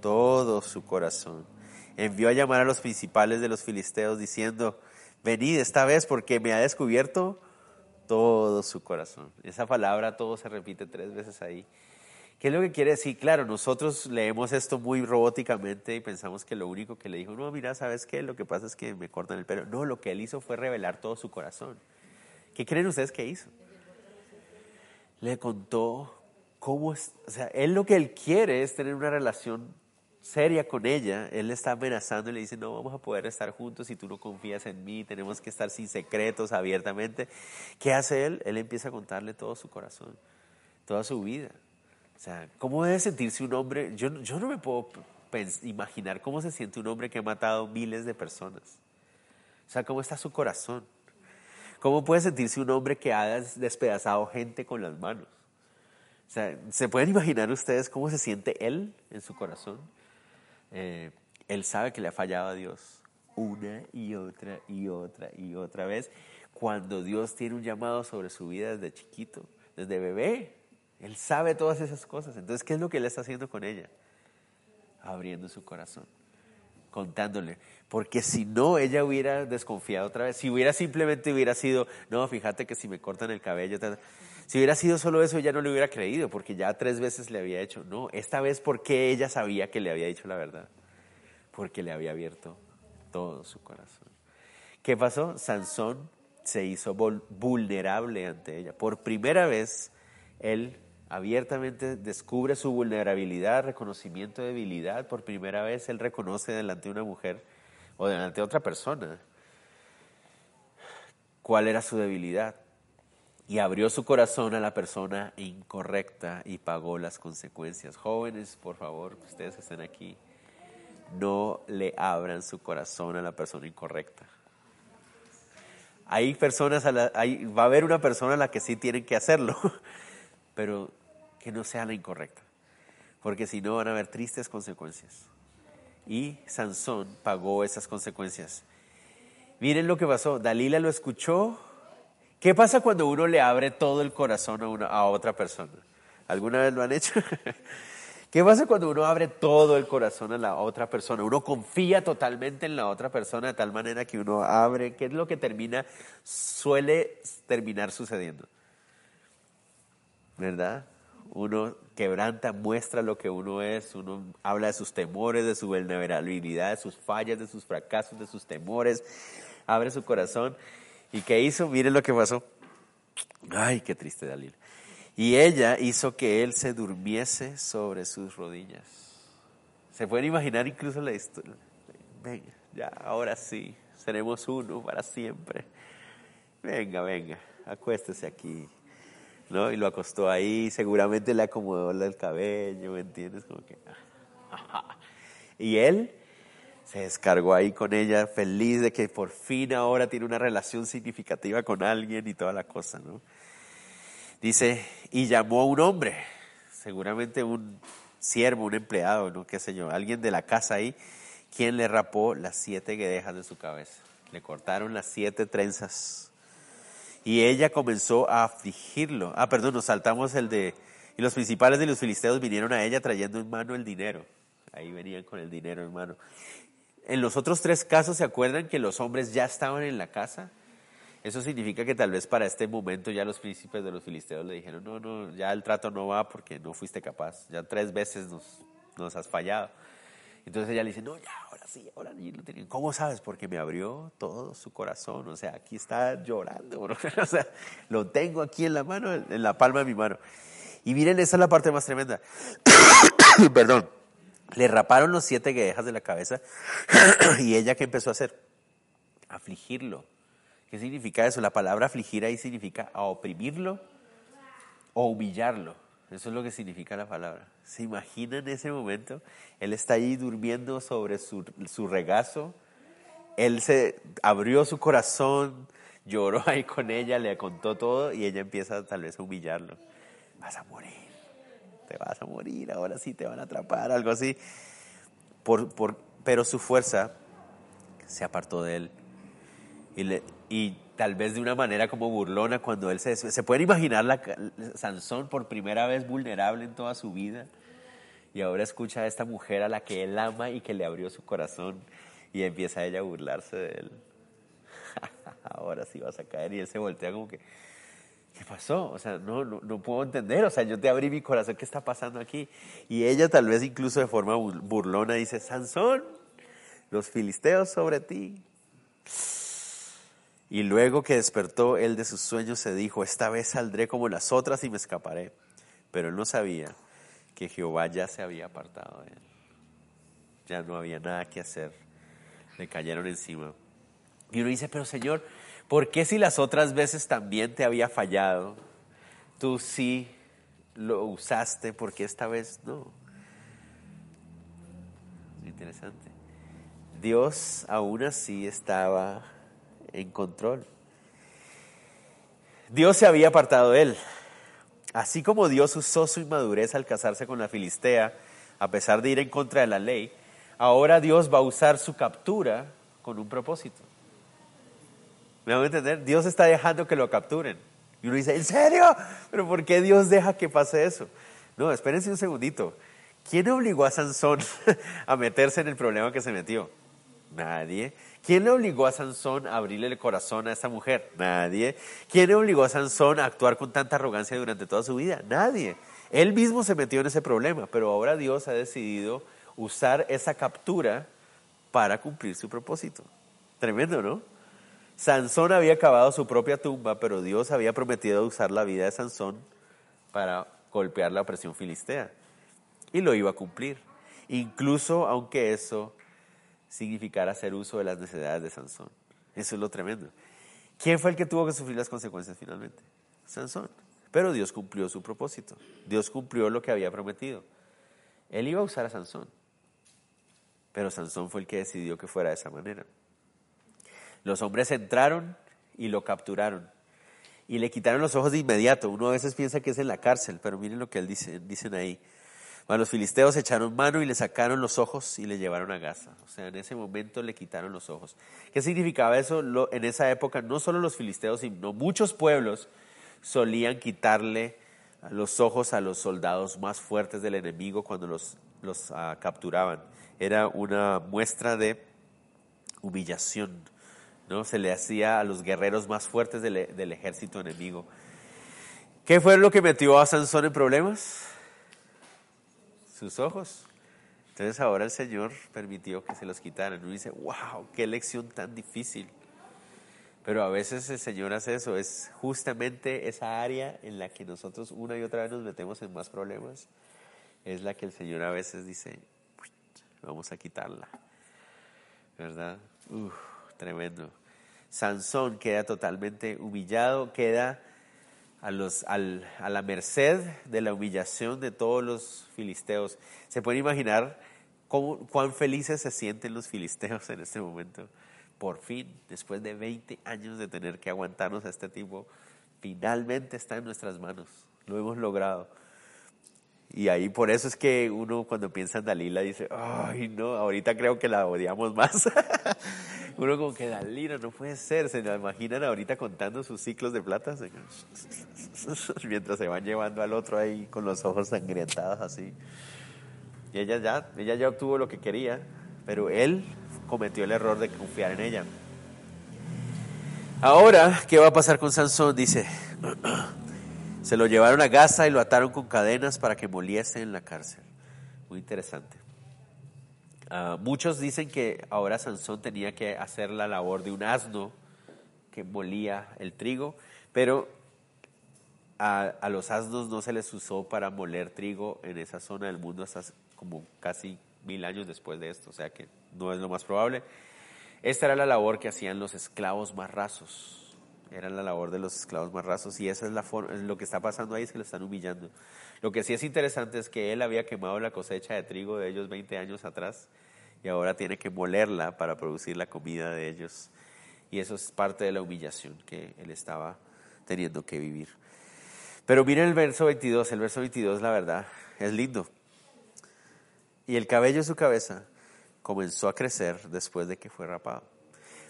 Todo su corazón envió a llamar a los principales de los filisteos diciendo, venid esta vez porque me ha descubierto todo su corazón. Esa palabra todo se repite tres veces ahí. ¿Qué es lo que quiere decir? Claro, nosotros leemos esto muy robóticamente y pensamos que lo único que le dijo, no, mira, ¿sabes qué? Lo que pasa es que me cortan el pelo. No, lo que él hizo fue revelar todo su corazón. ¿Qué creen ustedes que hizo? Le contó cómo es, o sea, él lo que él quiere es tener una relación seria con ella, él le está amenazando y le dice, no vamos a poder estar juntos si tú no confías en mí, tenemos que estar sin secretos, abiertamente. ¿Qué hace él? Él empieza a contarle todo su corazón, toda su vida. O sea, ¿cómo debe sentirse un hombre? Yo, yo no me puedo imaginar cómo se siente un hombre que ha matado miles de personas. O sea, ¿cómo está su corazón? ¿Cómo puede sentirse un hombre que ha despedazado gente con las manos? O sea, ¿se pueden imaginar ustedes cómo se siente él en su corazón? Eh, él sabe que le ha fallado a Dios una y otra y otra y otra vez. Cuando Dios tiene un llamado sobre su vida desde chiquito, desde bebé, Él sabe todas esas cosas. Entonces, ¿qué es lo que Él está haciendo con ella? Abriendo su corazón, contándole. Porque si no, ella hubiera desconfiado otra vez. Si hubiera simplemente hubiera sido, no, fíjate que si me cortan el cabello, si hubiera sido solo eso, ella no le hubiera creído, porque ya tres veces le había hecho. No, esta vez porque ella sabía que le había dicho la verdad. Porque le había abierto todo su corazón. ¿Qué pasó? Sansón se hizo vulnerable ante ella. Por primera vez, él abiertamente descubre su vulnerabilidad, reconocimiento de debilidad. Por primera vez, él reconoce delante de una mujer o delante de otra persona cuál era su debilidad y abrió su corazón a la persona incorrecta y pagó las consecuencias. Jóvenes, por favor, ustedes que estén aquí, no le abran su corazón a la persona incorrecta. Hay personas, a la, hay, va a haber una persona a la que sí tienen que hacerlo, pero que no sea la incorrecta, porque si no van a haber tristes consecuencias. Y Sansón pagó esas consecuencias. Miren lo que pasó, Dalila lo escuchó ¿Qué pasa cuando uno le abre todo el corazón a, una, a otra persona? ¿Alguna vez lo han hecho? ¿Qué pasa cuando uno abre todo el corazón a la otra persona? Uno confía totalmente en la otra persona de tal manera que uno abre. ¿Qué es lo que termina? Suele terminar sucediendo. ¿Verdad? Uno quebranta, muestra lo que uno es, uno habla de sus temores, de su vulnerabilidad, de sus fallas, de sus fracasos, de sus temores, abre su corazón ¿Y qué hizo? Miren lo que pasó. Ay, qué triste Dalila. Y ella hizo que él se durmiese sobre sus rodillas. ¿Se pueden imaginar incluso la historia? Venga, ya, ahora sí, seremos uno para siempre. Venga, venga, acuéstese aquí. ¿No? Y lo acostó ahí, seguramente le acomodó el cabello, ¿me entiendes? Como que... Y él se descargó ahí con ella, feliz de que por fin ahora tiene una relación significativa con alguien y toda la cosa, ¿no? Dice, y llamó a un hombre, seguramente un siervo, un empleado, ¿no? Qué sé yo, alguien de la casa ahí, quien le rapó las siete guedejas de su cabeza. Le cortaron las siete trenzas. Y ella comenzó a afligirlo. Ah, perdón, nos saltamos el de... Y los principales de los filisteos vinieron a ella trayendo en mano el dinero. Ahí venían con el dinero en mano. En los otros tres casos, ¿se acuerdan que los hombres ya estaban en la casa? Eso significa que tal vez para este momento ya los príncipes de los filisteos le dijeron, no, no, ya el trato no va porque no fuiste capaz, ya tres veces nos, nos has fallado. Entonces ella le dice, no, ya, ahora sí, ahora sí lo. ¿Cómo sabes? Porque me abrió todo su corazón, o sea, aquí está llorando, o sea, lo tengo aquí en la mano, en la palma de mi mano. Y miren, esa es la parte más tremenda. Perdón. Le raparon los siete guedejas de la cabeza y ella qué empezó a hacer? Afligirlo. ¿Qué significa eso? La palabra afligir ahí significa a oprimirlo o humillarlo. Eso es lo que significa la palabra. ¿Se imaginan ese momento? Él está ahí durmiendo sobre su, su regazo. Él se abrió su corazón, lloró ahí con ella, le contó todo y ella empieza tal vez a humillarlo. Vas a morir, te vas a morir, ahora sí te van a atrapar, algo así. Por, por, pero su fuerza se apartó de él. Y, le, y tal vez de una manera como burlona, cuando él se... ¿Se pueden imaginar la, Sansón por primera vez vulnerable en toda su vida? Y ahora escucha a esta mujer a la que él ama y que le abrió su corazón y empieza ella a burlarse de él. ahora sí vas a caer y él se voltea como que, ¿qué pasó? O sea, no, no, puedo entender, o sea, yo te abrí mi corazón, ¿qué está pasando aquí? Y ella tal vez incluso de forma burlona dice, Sansón, los filisteos sobre ti. Y luego que despertó él de sus sueños, se dijo, esta vez saldré como las otras y me escaparé. Pero él no sabía que Jehová ya se había apartado de él. Ya no había nada que hacer. Le cayeron encima. Y uno dice, pero Señor, ¿por qué si las otras veces también te había fallado, tú sí lo usaste, porque esta vez no? Interesante. Dios aún así estaba en control. Dios se había apartado de él. Así como Dios usó su inmadurez al casarse con la Filistea, a pesar de ir en contra de la ley, ahora Dios va a usar su captura con un propósito. ¿Me van a entender? Dios está dejando que lo capturen. Y uno dice, ¿en serio? ¿Pero por qué Dios deja que pase eso? No, espérense un segundito. ¿Quién obligó a Sansón a meterse en el problema que se metió? Nadie. ¿Quién le obligó a Sansón a abrirle el corazón a esta mujer? Nadie. ¿Quién le obligó a Sansón a actuar con tanta arrogancia durante toda su vida? Nadie. Él mismo se metió en ese problema, pero ahora Dios ha decidido usar esa captura para cumplir su propósito. Tremendo, ¿no? Sansón había cavado su propia tumba, pero Dios había prometido usar la vida de Sansón para golpear la opresión filistea. Y lo iba a cumplir. Incluso aunque eso significar hacer uso de las necesidades de Sansón. Eso es lo tremendo. ¿Quién fue el que tuvo que sufrir las consecuencias finalmente? Sansón. Pero Dios cumplió su propósito. Dios cumplió lo que había prometido. Él iba a usar a Sansón. Pero Sansón fue el que decidió que fuera de esa manera. Los hombres entraron y lo capturaron. Y le quitaron los ojos de inmediato. Uno a veces piensa que es en la cárcel, pero miren lo que él dice, dicen ahí los filisteos echaron mano y le sacaron los ojos y le llevaron a Gaza. O sea, en ese momento le quitaron los ojos. ¿Qué significaba eso? en esa época no solo los filisteos, sino muchos pueblos solían quitarle los ojos a los soldados más fuertes del enemigo cuando los, los ah, capturaban. Era una muestra de humillación. ¿No? Se le hacía a los guerreros más fuertes del, del ejército enemigo. ¿Qué fue lo que metió a Sansón en problemas? sus ojos. Entonces ahora el Señor permitió que se los quitaran. Uno dice, wow, qué lección tan difícil. Pero a veces el Señor hace eso, es justamente esa área en la que nosotros una y otra vez nos metemos en más problemas, es la que el Señor a veces dice, vamos a quitarla. ¿Verdad? Uf, tremendo. Sansón queda totalmente humillado, queda a, la merced de la humillación de todos los filisteos. ¿Se puede imaginar cuán felices se sienten los filisteos en este momento? Por fin, después de 20 años de tener que aguantarnos a este tipo, finalmente está en nuestras manos. Lo hemos logrado. Y ahí por eso es que uno cuando piensa en Dalila dice, ay no, ahorita creo que la odiamos más. uno como que Dalila no puede ser, se la imaginan ahorita contando sus ciclos de plata, mientras se van llevando al otro ahí con los ojos sangrientados así. Y ella ya, ella ya obtuvo lo que quería, pero él cometió el error de confiar en ella. Ahora, ¿qué va a pasar con Sansón? Dice, se lo llevaron a Gaza y lo ataron con cadenas para que moliese en la cárcel. Muy interesante. Ah, muchos dicen que ahora Sansón tenía que hacer la labor de un asno que molía el trigo, pero a, los asnos no se les usó para moler trigo en esa zona del mundo hasta como casi mil años después de esto, o sea que no es lo más probable. Esta era la labor que hacían los esclavos más rasos, era la labor de los esclavos más rasos y esa es la forma, lo que está pasando ahí es que lo están humillando. Lo que sí es interesante es que él había quemado la cosecha de trigo de ellos 20 años atrás y ahora tiene que molerla para producir la comida de ellos. Y eso es parte de la humillación que él estaba teniendo que vivir. Pero miren el verso 22, el verso 22 la verdad es lindo. Y el cabello de su cabeza comenzó a crecer después de que fue rapado.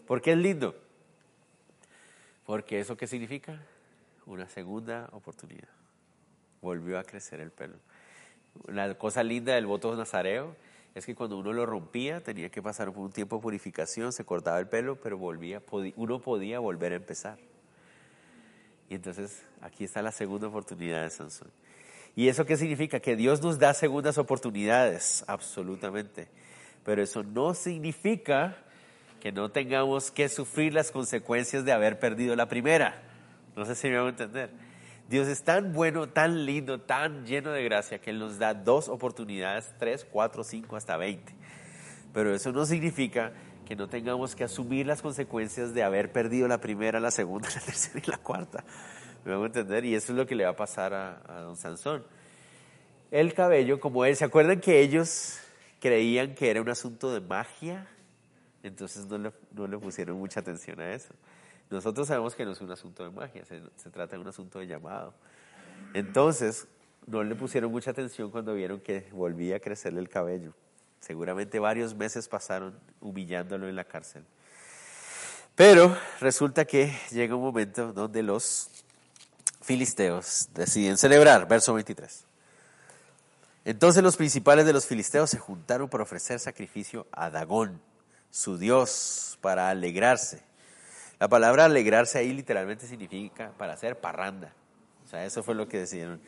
¿Por qué es lindo? Porque eso qué significa? Una segunda oportunidad volvió a crecer el pelo. La cosa linda del voto nazareo es que cuando uno lo rompía tenía que pasar un tiempo de purificación, se cortaba el pelo, pero volvía, uno podía volver a empezar. Y entonces aquí está la segunda oportunidad de Sansón. ¿Y eso qué significa? Que Dios nos da segundas oportunidades, absolutamente. Pero eso no significa que no tengamos que sufrir las consecuencias de haber perdido la primera. No sé si me van a entender. Dios es tan bueno, tan lindo, tan lleno de gracia que Él nos da dos oportunidades, tres, cuatro, cinco, hasta veinte. Pero eso no significa que no tengamos que asumir las consecuencias de haber perdido la primera, la segunda, la tercera y la cuarta. Me van a entender, y eso es lo que le va a pasar a, don Sansón. El cabello, como él, ¿se acuerdan que ellos creían que era un asunto de magia? Entonces no le pusieron mucha atención a eso. Nosotros sabemos que no es un asunto de magia, se, trata de un asunto de llamado. Entonces, no le pusieron mucha atención cuando vieron que volvía a crecerle el cabello. Seguramente varios meses pasaron humillándolo en la cárcel. Pero resulta que llega un momento donde los filisteos deciden celebrar, verso 23. Entonces los principales de los filisteos se juntaron para ofrecer sacrificio a Dagón, su dios, para alegrarse. La palabra alegrarse ahí literalmente significa para hacer parranda. O sea, eso fue lo que decidieron.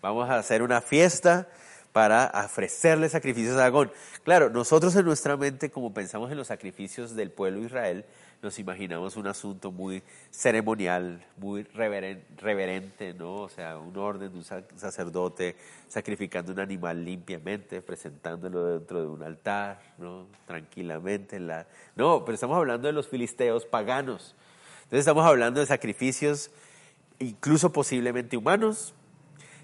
Vamos a hacer una fiesta para ofrecerle sacrificios a Dagón. Claro, nosotros en nuestra mente, como pensamos en los sacrificios del pueblo de Israel, nos imaginamos un asunto muy ceremonial, muy reverente, ¿no? O sea, un orden de un sacerdote sacrificando un animal limpiamente, presentándolo dentro de un altar, ¿no? Tranquilamente. La... No, pero estamos hablando de los filisteos paganos. Entonces estamos hablando de sacrificios incluso posiblemente humanos.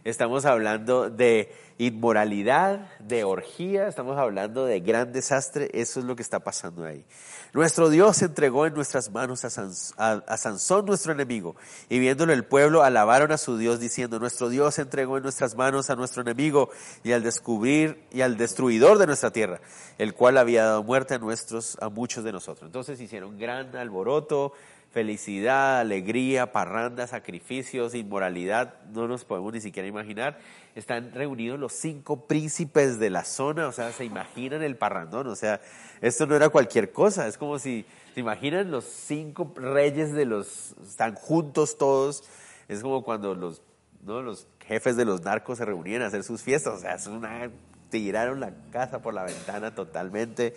Estamos hablando de inmoralidad, de orgía, estamos hablando de gran desastre. Eso es lo que está pasando ahí. Nuestro Dios entregó en nuestras manos a, Sansón, nuestro enemigo, y viéndolo el pueblo alabaron a su Dios diciendo, nuestro Dios entregó en nuestras manos a nuestro enemigo y al descubrir y al destruidor de nuestra tierra, el cual había dado muerte a nuestros, a muchos de nosotros. Entonces hicieron gran alboroto, felicidad, alegría, parranda, sacrificios, inmoralidad, no nos podemos ni siquiera imaginar. Están reunidos los cinco príncipes de la zona, o sea, se imaginan el parrandón, o sea, esto no era cualquier cosa, es como si, ¿se imaginan los cinco reyes de los, están juntos todos? Es como cuando los, ¿no? los jefes de los narcos se reunían a hacer sus fiestas, o sea, es una, tiraron la casa por la ventana totalmente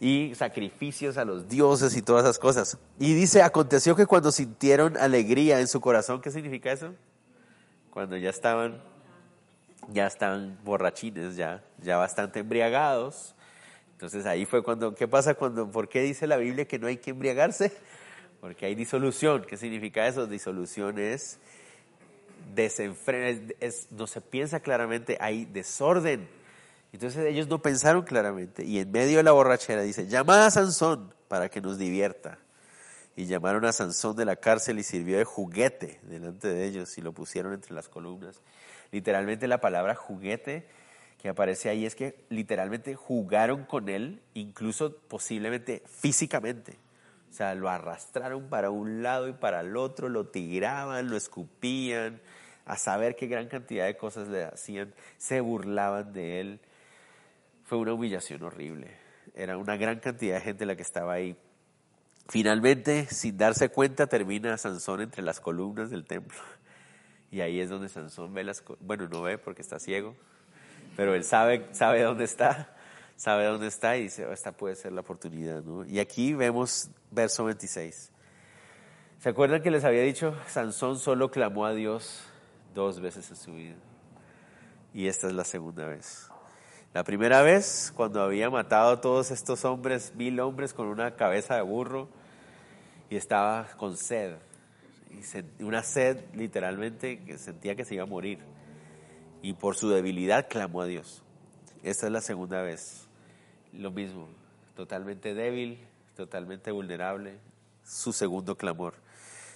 y sacrificios a los dioses y todas esas cosas. Y dice, aconteció que cuando sintieron alegría en su corazón, ¿qué significa eso? Cuando ya estaban, ya estaban borrachines, ya, ya bastante embriagados, entonces ahí fue cuando, ¿qué pasa cuando, por qué dice la Biblia que no hay que embriagarse? Porque hay disolución. ¿Qué significa eso? Disolución es desenfreno, no se piensa claramente, hay desorden. Entonces ellos no pensaron claramente y en medio de la borrachera dice, llama a Sansón para que nos divierta. Y llamaron a Sansón de la cárcel y sirvió de juguete delante de ellos y lo pusieron entre las columnas. Literalmente la palabra juguete que aparece ahí es que literalmente jugaron con él, incluso posiblemente físicamente. O sea, lo arrastraron para un lado y para el otro, lo tiraban, lo escupían, a saber qué gran cantidad de cosas le hacían, se burlaban de él. Fue una humillación horrible. Era una gran cantidad de gente la que estaba ahí. Finalmente, sin darse cuenta, termina Sansón entre las columnas del templo. Y ahí es donde Sansón ve las... Bueno, no ve porque está ciego, pero él sabe, sabe dónde está, sabe dónde está y dice, esta puede ser la oportunidad. Y aquí vemos verso 26. ¿Se acuerdan que les había dicho? Sansón solo clamó a Dios dos veces en su vida. Y esta es la segunda vez. La primera vez, cuando había matado a todos estos hombres, mil hombres con una cabeza de burro, y estaba con sed, y una sed literalmente que sentía que se iba a morir, y por su debilidad clamó a Dios. Esta es la segunda vez, lo mismo, totalmente débil, totalmente vulnerable, su segundo clamor.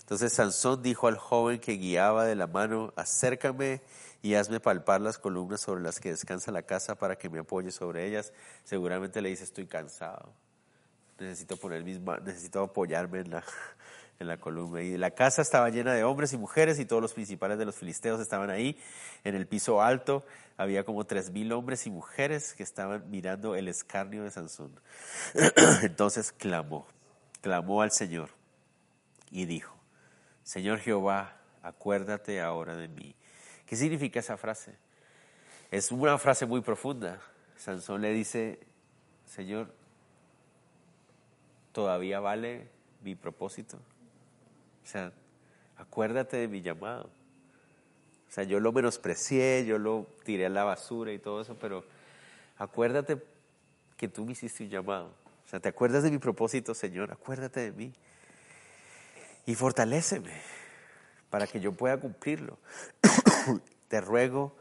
Entonces Sansón dijo al joven que guiaba de la mano, acércame y hazme palpar las columnas sobre las que descansa la casa para que me apoye sobre ellas. Seguramente le dice, estoy cansado, necesito poner mis necesito apoyarme en la, en la columna. Y la casa estaba llena de hombres y mujeres y todos los principales de los filisteos estaban ahí. En el piso alto había como tres mil hombres y mujeres que estaban mirando el escarnio de Sansón. Entonces clamó, clamó al Señor y dijo, Señor Jehová, acuérdate ahora de mí ¿Qué significa esa frase? Es una frase muy profunda. Sansón le dice, Señor, ¿todavía vale mi propósito? O sea, acuérdate de mi llamado. O sea, yo lo menosprecié, yo lo tiré a la basura y todo eso, pero acuérdate que tú me hiciste un llamado. O sea, ¿te acuerdas de mi propósito, Señor? Acuérdate de mí. Y fortaléceme para que yo pueda cumplirlo. Te ruego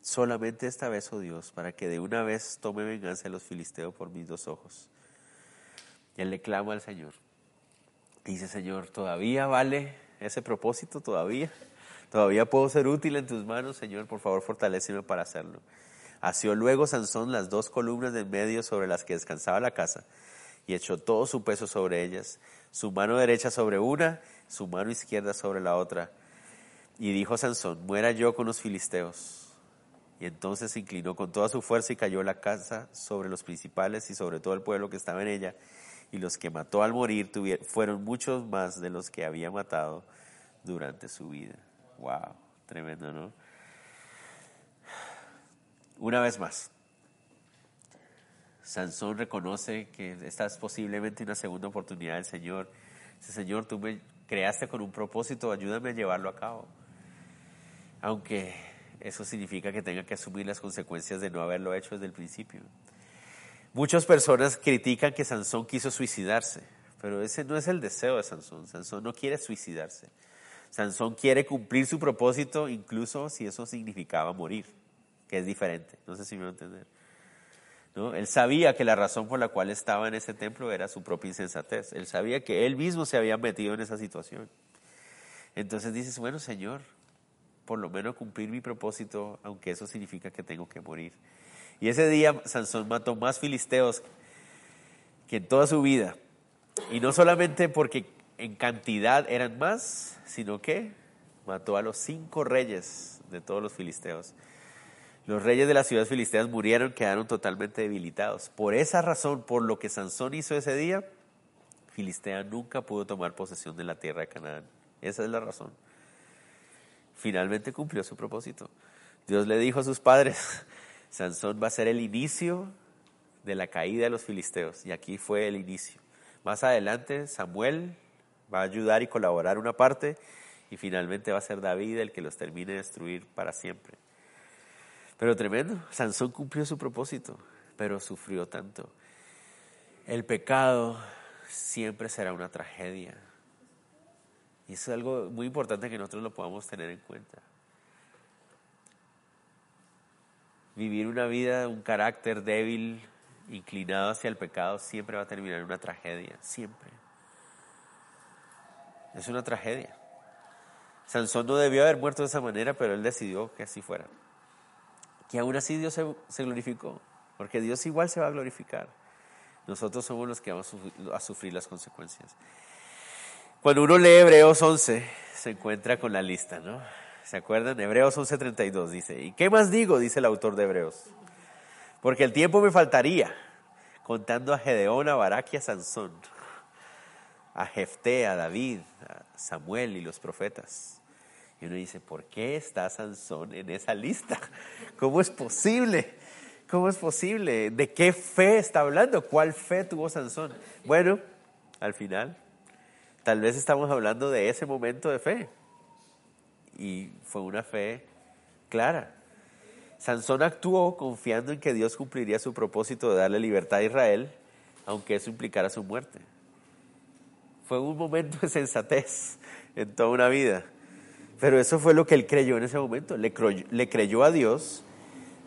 solamente esta vez, oh Dios, para que de una vez tome venganza de los filisteos por mis dos ojos. Y él le clama al Señor. Dice, Señor, ¿todavía vale ese propósito? ¿Todavía? ¿Todavía puedo ser útil en tus manos? Señor, por favor, fortaleceme para hacerlo. Asió luego Sansón las dos columnas de medio sobre las que descansaba la casa y echó todo su peso sobre ellas, su mano derecha sobre una, su mano izquierda sobre la otra y dijo Sansón, muera yo con los filisteos. Y entonces se inclinó con toda su fuerza y cayó la casa sobre los principales y sobre todo el pueblo que estaba en ella. Y los que mató al morir fueron muchos más de los que había matado durante su vida. Wow, tremendo, ¿no? Una vez más, Sansón reconoce que esta es posiblemente una segunda oportunidad del Señor. Dice, Señor, tú me creaste con un propósito, ayúdame a llevarlo a cabo aunque eso significa que tenga que asumir las consecuencias de no haberlo hecho desde el principio. Muchas personas critican que Sansón quiso suicidarse, pero ese no es el deseo de Sansón. Sansón no quiere suicidarse. Sansón quiere cumplir su propósito incluso si eso significaba morir, que es diferente. No sé si me va a entender. Él sabía que la razón por la cual estaba en ese templo era su propia insensatez. Él sabía que él mismo se había metido en esa situación. Entonces dices, bueno, Señor, por lo menos cumplir mi propósito, aunque eso significa que tengo que morir. Y ese día Sansón mató más filisteos que en toda su vida. Y no solamente porque en cantidad eran más, sino que mató a los cinco reyes de todos los filisteos. Los reyes de las ciudades filisteas murieron, quedaron totalmente debilitados. Por esa razón, por lo que Sansón hizo ese día, Filistea nunca pudo tomar posesión de la tierra de Canaán. Esa es la razón finalmente cumplió su propósito. Dios le dijo a sus padres, Sansón va a ser el inicio de la caída de los filisteos. Y aquí fue el inicio. Más adelante Samuel va a ayudar y colaborar una parte y finalmente va a ser David el que los termine de destruir para siempre. Pero tremendo, Sansón cumplió su propósito, pero sufrió tanto. El pecado siempre será una tragedia. Y eso es algo muy importante que nosotros lo podamos tener en cuenta. Vivir una vida, un carácter débil, inclinado hacia el pecado, siempre va a terminar en una tragedia, siempre. Es una tragedia. Sansón no debió haber muerto de esa manera, pero él decidió que así fuera. Que aún así Dios se, se glorificó, porque Dios igual se va a glorificar. Nosotros somos los que vamos a sufrir las consecuencias. Cuando uno lee Hebreos 11, se encuentra con la lista, ¿no? ¿Se acuerdan? Hebreos 11:32 dice, ¿y qué más digo? Dice el autor de Hebreos. Porque el tiempo me faltaría contando a Gedeón, a Barak y a Sansón. a Jefté, a David, a Samuel y los profetas. Y uno dice, ¿por qué está Sansón en esa lista? ¿Cómo es posible? ¿Cómo es posible? ¿De qué fe está hablando? ¿Cuál fe tuvo Sansón? Bueno, al final, tal vez estamos hablando de ese momento de fe. Y fue una fe clara. Sansón actuó confiando en que Dios cumpliría su propósito de darle libertad a Israel, aunque eso implicara su muerte. Fue un momento de sensatez en toda una vida. Pero eso fue lo que él creyó en ese momento. Le creyó, a Dios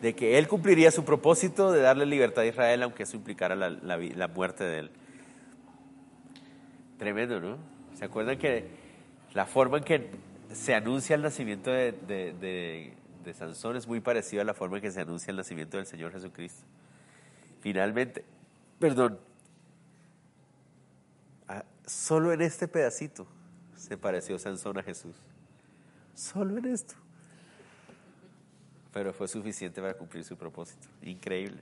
de que él cumpliría su propósito de darle libertad a Israel, aunque eso implicara la, muerte de él. Tremendo, ¿no? ¿Se acuerdan que la forma en que se anuncia el nacimiento de, de Sansón es muy parecida a la forma en que se anuncia el nacimiento del Señor Jesucristo? Finalmente, perdón, solo en este pedacito se pareció Sansón a Jesús. Solo en esto. Pero fue suficiente para cumplir su propósito. Increíble,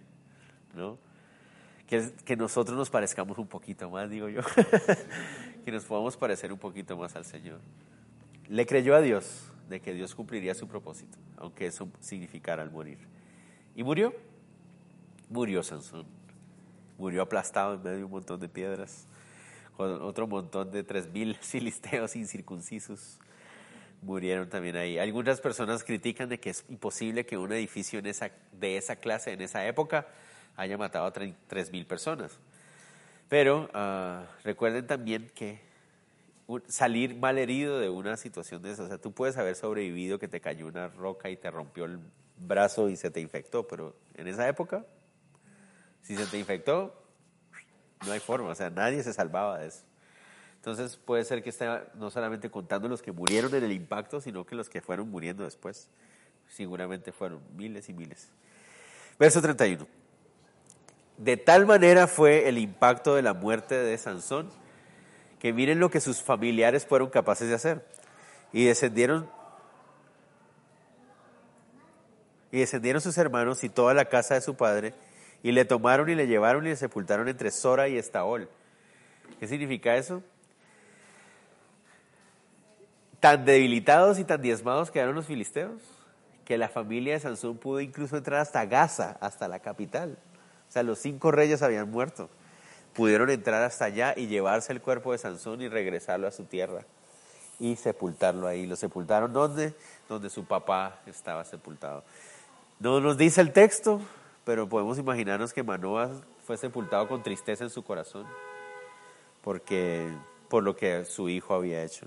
¿no? Que, que nosotros nos parezcamos un poquito más, digo yo. que nos podamos parecer un poquito más al Señor. Le creyó a Dios de que Dios cumpliría su propósito, aunque eso significara el morir. ¿Y murió? Murió Sansón. Murió aplastado en medio de un montón de piedras con otro montón de tres mil filisteos incircuncisos murieron también ahí. Algunas personas critican de que es imposible que un edificio en esa, de esa clase en esa época haya matado a tres mil personas. Pero uh, recuerden también que salir mal herido de una situación de esa, o sea, tú puedes haber sobrevivido que te cayó una roca y te rompió el brazo y se te infectó, pero en esa época, si se te infectó, no hay forma, o sea, nadie se salvaba de eso. Entonces puede ser que esté no solamente contando los que murieron en el impacto, sino que los que fueron muriendo después. Seguramente fueron miles y miles. Verso 31. De tal manera fue el impacto de la muerte de Sansón, que miren lo que sus familiares fueron capaces de hacer. Y descendieron y descendieron sus hermanos y toda la casa de su padre y le tomaron y le llevaron y le sepultaron entre Sora y Estaol. ¿Qué significa eso? Tan debilitados y tan diezmados quedaron los filisteos que la familia de Sansón pudo incluso entrar hasta Gaza, hasta la capital. O sea, los cinco reyes habían muerto. Pudieron entrar hasta allá y llevarse el cuerpo de Sansón y regresarlo a su tierra y sepultarlo ahí. Lo sepultaron donde? Su papá estaba sepultado. No nos dice el texto, pero podemos imaginarnos que Manoah fue sepultado con tristeza en su corazón porque por lo que su hijo había hecho.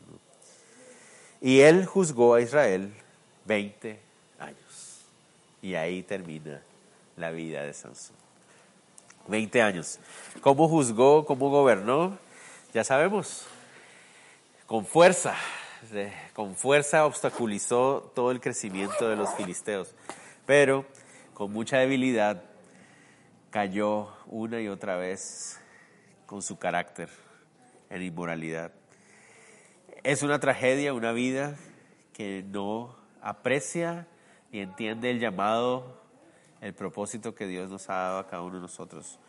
Y él juzgó a Israel 20 años. Y ahí termina la vida de Sansón. 20 años. ¿Cómo juzgó? ¿Cómo gobernó? Ya sabemos. Con fuerza. Con fuerza obstaculizó todo el crecimiento de los filisteos. Pero con mucha debilidad, cayó una y otra vez con su carácter en inmoralidad. Es una tragedia, una vida que no aprecia y entiende el llamado, el propósito que Dios nos ha dado a cada uno de nosotros.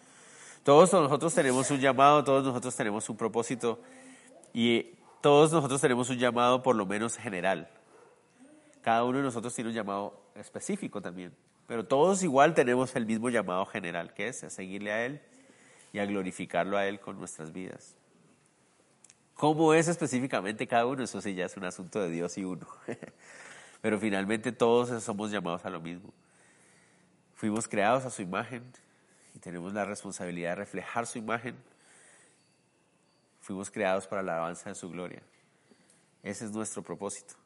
Todos nosotros tenemos un llamado, todos nosotros tenemos un propósito y todos nosotros tenemos un llamado por lo menos general. Cada uno de nosotros tiene un llamado específico también. Pero todos igual tenemos el mismo llamado general, que es a seguirle a Él y a glorificarlo a Él con nuestras vidas. ¿Cómo es específicamente cada uno? Eso sí ya es un asunto de Dios y uno. Pero finalmente todos somos llamados a lo mismo. Fuimos creados a su imagen y tenemos la responsabilidad de reflejar su imagen. Fuimos creados para la alabanza de su gloria. Ese es nuestro propósito.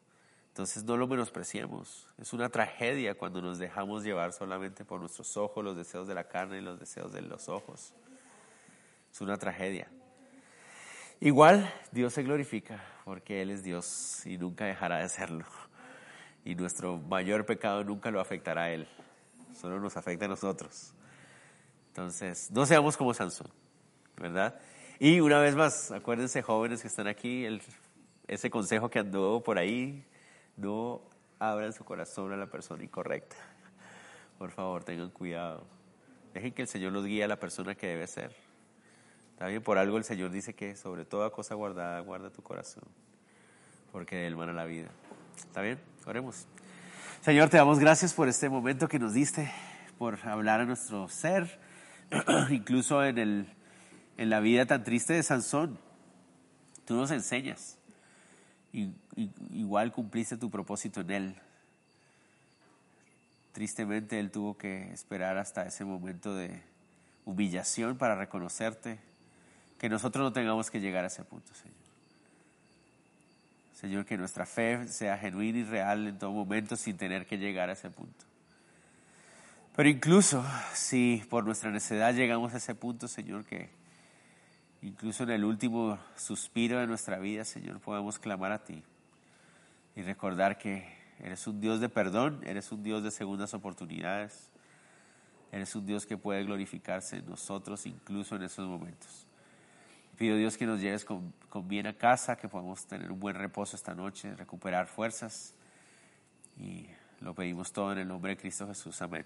Entonces no lo menospreciemos. Es una tragedia cuando nos dejamos llevar solamente por nuestros ojos, los deseos de la carne y los deseos de los ojos. Es una tragedia. Igual Dios se glorifica porque Él es Dios y nunca dejará de serlo. Y nuestro mayor pecado nunca lo afectará a Él, solo nos afecta a nosotros. Entonces, no seamos como Sansón, ¿verdad? Y una vez más, acuérdense jóvenes que están aquí, ese consejo que andó por ahí, no abran su corazón a la persona incorrecta. Por favor, tengan cuidado. Dejen que el Señor los guíe a la persona que debe ser. Está bien, por algo el Señor dice que sobre toda cosa guardada, guarda tu corazón, porque de él mana la vida. ¿Está bien? Oremos. Señor, te damos gracias por este momento que nos diste, por hablar a nuestro ser, incluso en, el, en la vida tan triste de Sansón. Tú nos enseñas. Y, igual cumpliste tu propósito en él. Tristemente él tuvo que esperar hasta ese momento de humillación para reconocerte, que nosotros no tengamos que llegar a ese punto, Señor. Señor, que nuestra fe sea genuina y real en todo momento sin tener que llegar a ese punto. Pero incluso si por nuestra necedad llegamos a ese punto, Señor, que incluso en el último suspiro de nuestra vida, Señor, podemos clamar a ti y recordar que eres un Dios de perdón, eres un Dios de segundas oportunidades, eres un Dios que puede glorificarse en nosotros incluso en esos momentos. Pido Dios que nos lleves con, bien a casa, que podamos tener un buen reposo esta noche, recuperar fuerzas y lo pedimos todo en el nombre de Cristo Jesús. Amén.